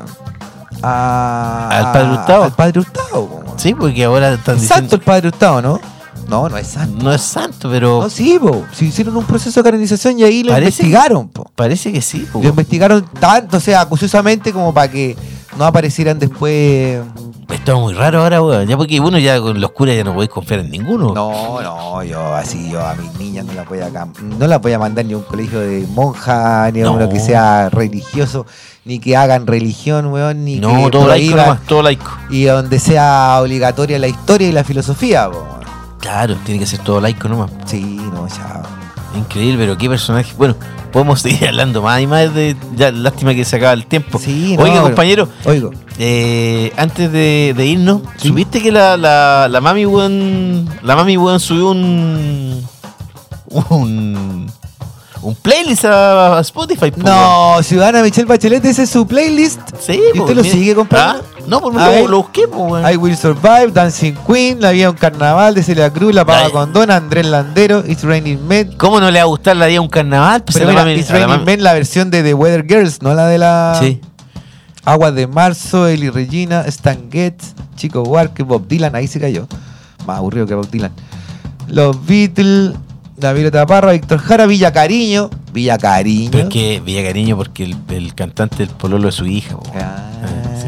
S2: A-
S1: Al padre Hurtado.
S2: Al padre Hurtado, po.
S1: Sí, porque ahora están
S2: Es
S1: diciendo.
S2: santo el padre Hurtado, ¿no? No, no es santo.
S1: No es santo, pero
S2: No, sí, po. Si hicieron un proceso de canonización y ahí lo
S1: Parece
S2: investigaron, po.
S1: parece que sí. po,
S2: Lo investigaron tanto, o sea, acuciosamente como para que no aparecieran después.
S1: Esto es muy raro ahora, weón. Ya porque, bueno, ya con los curas ya no podéis confiar en ninguno.
S2: No, no, yo así, yo a mis niñas no las voy a no las voy a mandar ni a un colegio de monja, ni a
S1: No.
S2: uno que sea religioso, ni que hagan religión, weón, ni
S1: No,
S2: que
S1: todo laico nomás, todo laico.
S2: y donde sea obligatoria la historia y la filosofía, weón.
S1: Claro, tiene que ser todo laico nomás.
S2: Sí, no, ya.
S1: Increíble, pero qué personaje. Bueno, podemos seguir hablando más y más de. Ya, lástima que se acaba el tiempo.
S2: Sí, no,
S1: Oiga,
S2: pero-
S1: compañero,
S2: Oigo.
S1: eh, antes de, de irnos,
S2: Sí.
S1: ¿supiste que la, la, la mami weón. La mami weón subió un. un. Un playlist a Spotify? weón?
S2: No, Ciudadana Michelle Bachelet, ese es su playlist.
S1: Sí,
S2: ¿Y usted lo
S1: mira.
S2: sigue comprando?
S1: Ah, No, pues
S2: A
S1: lo,
S2: ver.
S1: lo busqué, pues, weón.
S2: I Will Survive, Dancing Queen, La Vida un Carnaval de Celia Cruz, La Pava
S1: Ay.
S2: con Dona, Andrés Landero, It's Raining Men.
S1: ¿Cómo no le va a gustar la día un carnaval? Pues
S2: Pero mira,
S1: mami-
S2: It's Raining Men, la versión de The Weather Girls, no la de la
S1: Sí.
S2: Aguas de Marzo, Eli Regina, Stan Getz, Chico Buarque, Bob Dylan, ahí se cayó. Más aburrido que Bob Dylan. Los Beatles, La Violeta Parra, Víctor Jara, Villa Cariño. Villa Cariño.
S1: Pero es que Villa Cariño, porque el, el cantante del pololo de su hija, po.
S2: Ah,
S1: sí.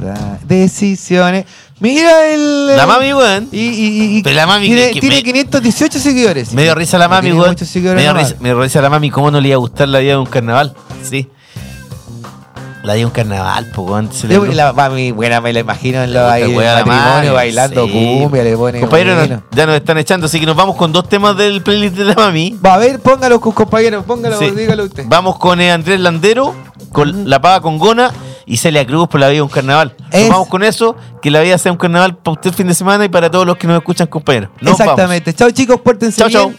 S2: verdad. Decisiones. Mira el.
S1: La mami, weón.
S2: Y, y- y-
S1: Pero la mami
S2: tiene,
S1: que-
S2: tiene
S1: me-
S2: 518 seguidores.
S1: Me dio risa la mami, weón.
S2: muchos seguidores
S1: Me dio
S2: nomás.
S1: risa, me dio risa la mami, ¿cómo no le iba a gustar la vida de un carnaval? Sí. La de un carnaval, pues,
S2: Yo, la mami, buena, me la imagino en los ahí, en matrimonio bailando
S1: sí.
S2: cumbia, le pone.
S1: Compañeros, nos- ya nos están echando, así que nos vamos con dos temas del playlist de la mami.
S2: Va a ver, póngalo, compañeros, póngalo,
S1: Sí.
S2: dígalo usted.
S1: Vamos con eh, Andrés Landero, con La Paga con Gona y Celia Cruz por la vida de un carnaval. Nos vamos con eso, que la vida sea un carnaval para usted el fin de semana y para todos los que nos escuchan, compañeros. Nos vamos.
S2: Exactamente. Chao, chicos, pórtense
S1: Chao,
S2: bien.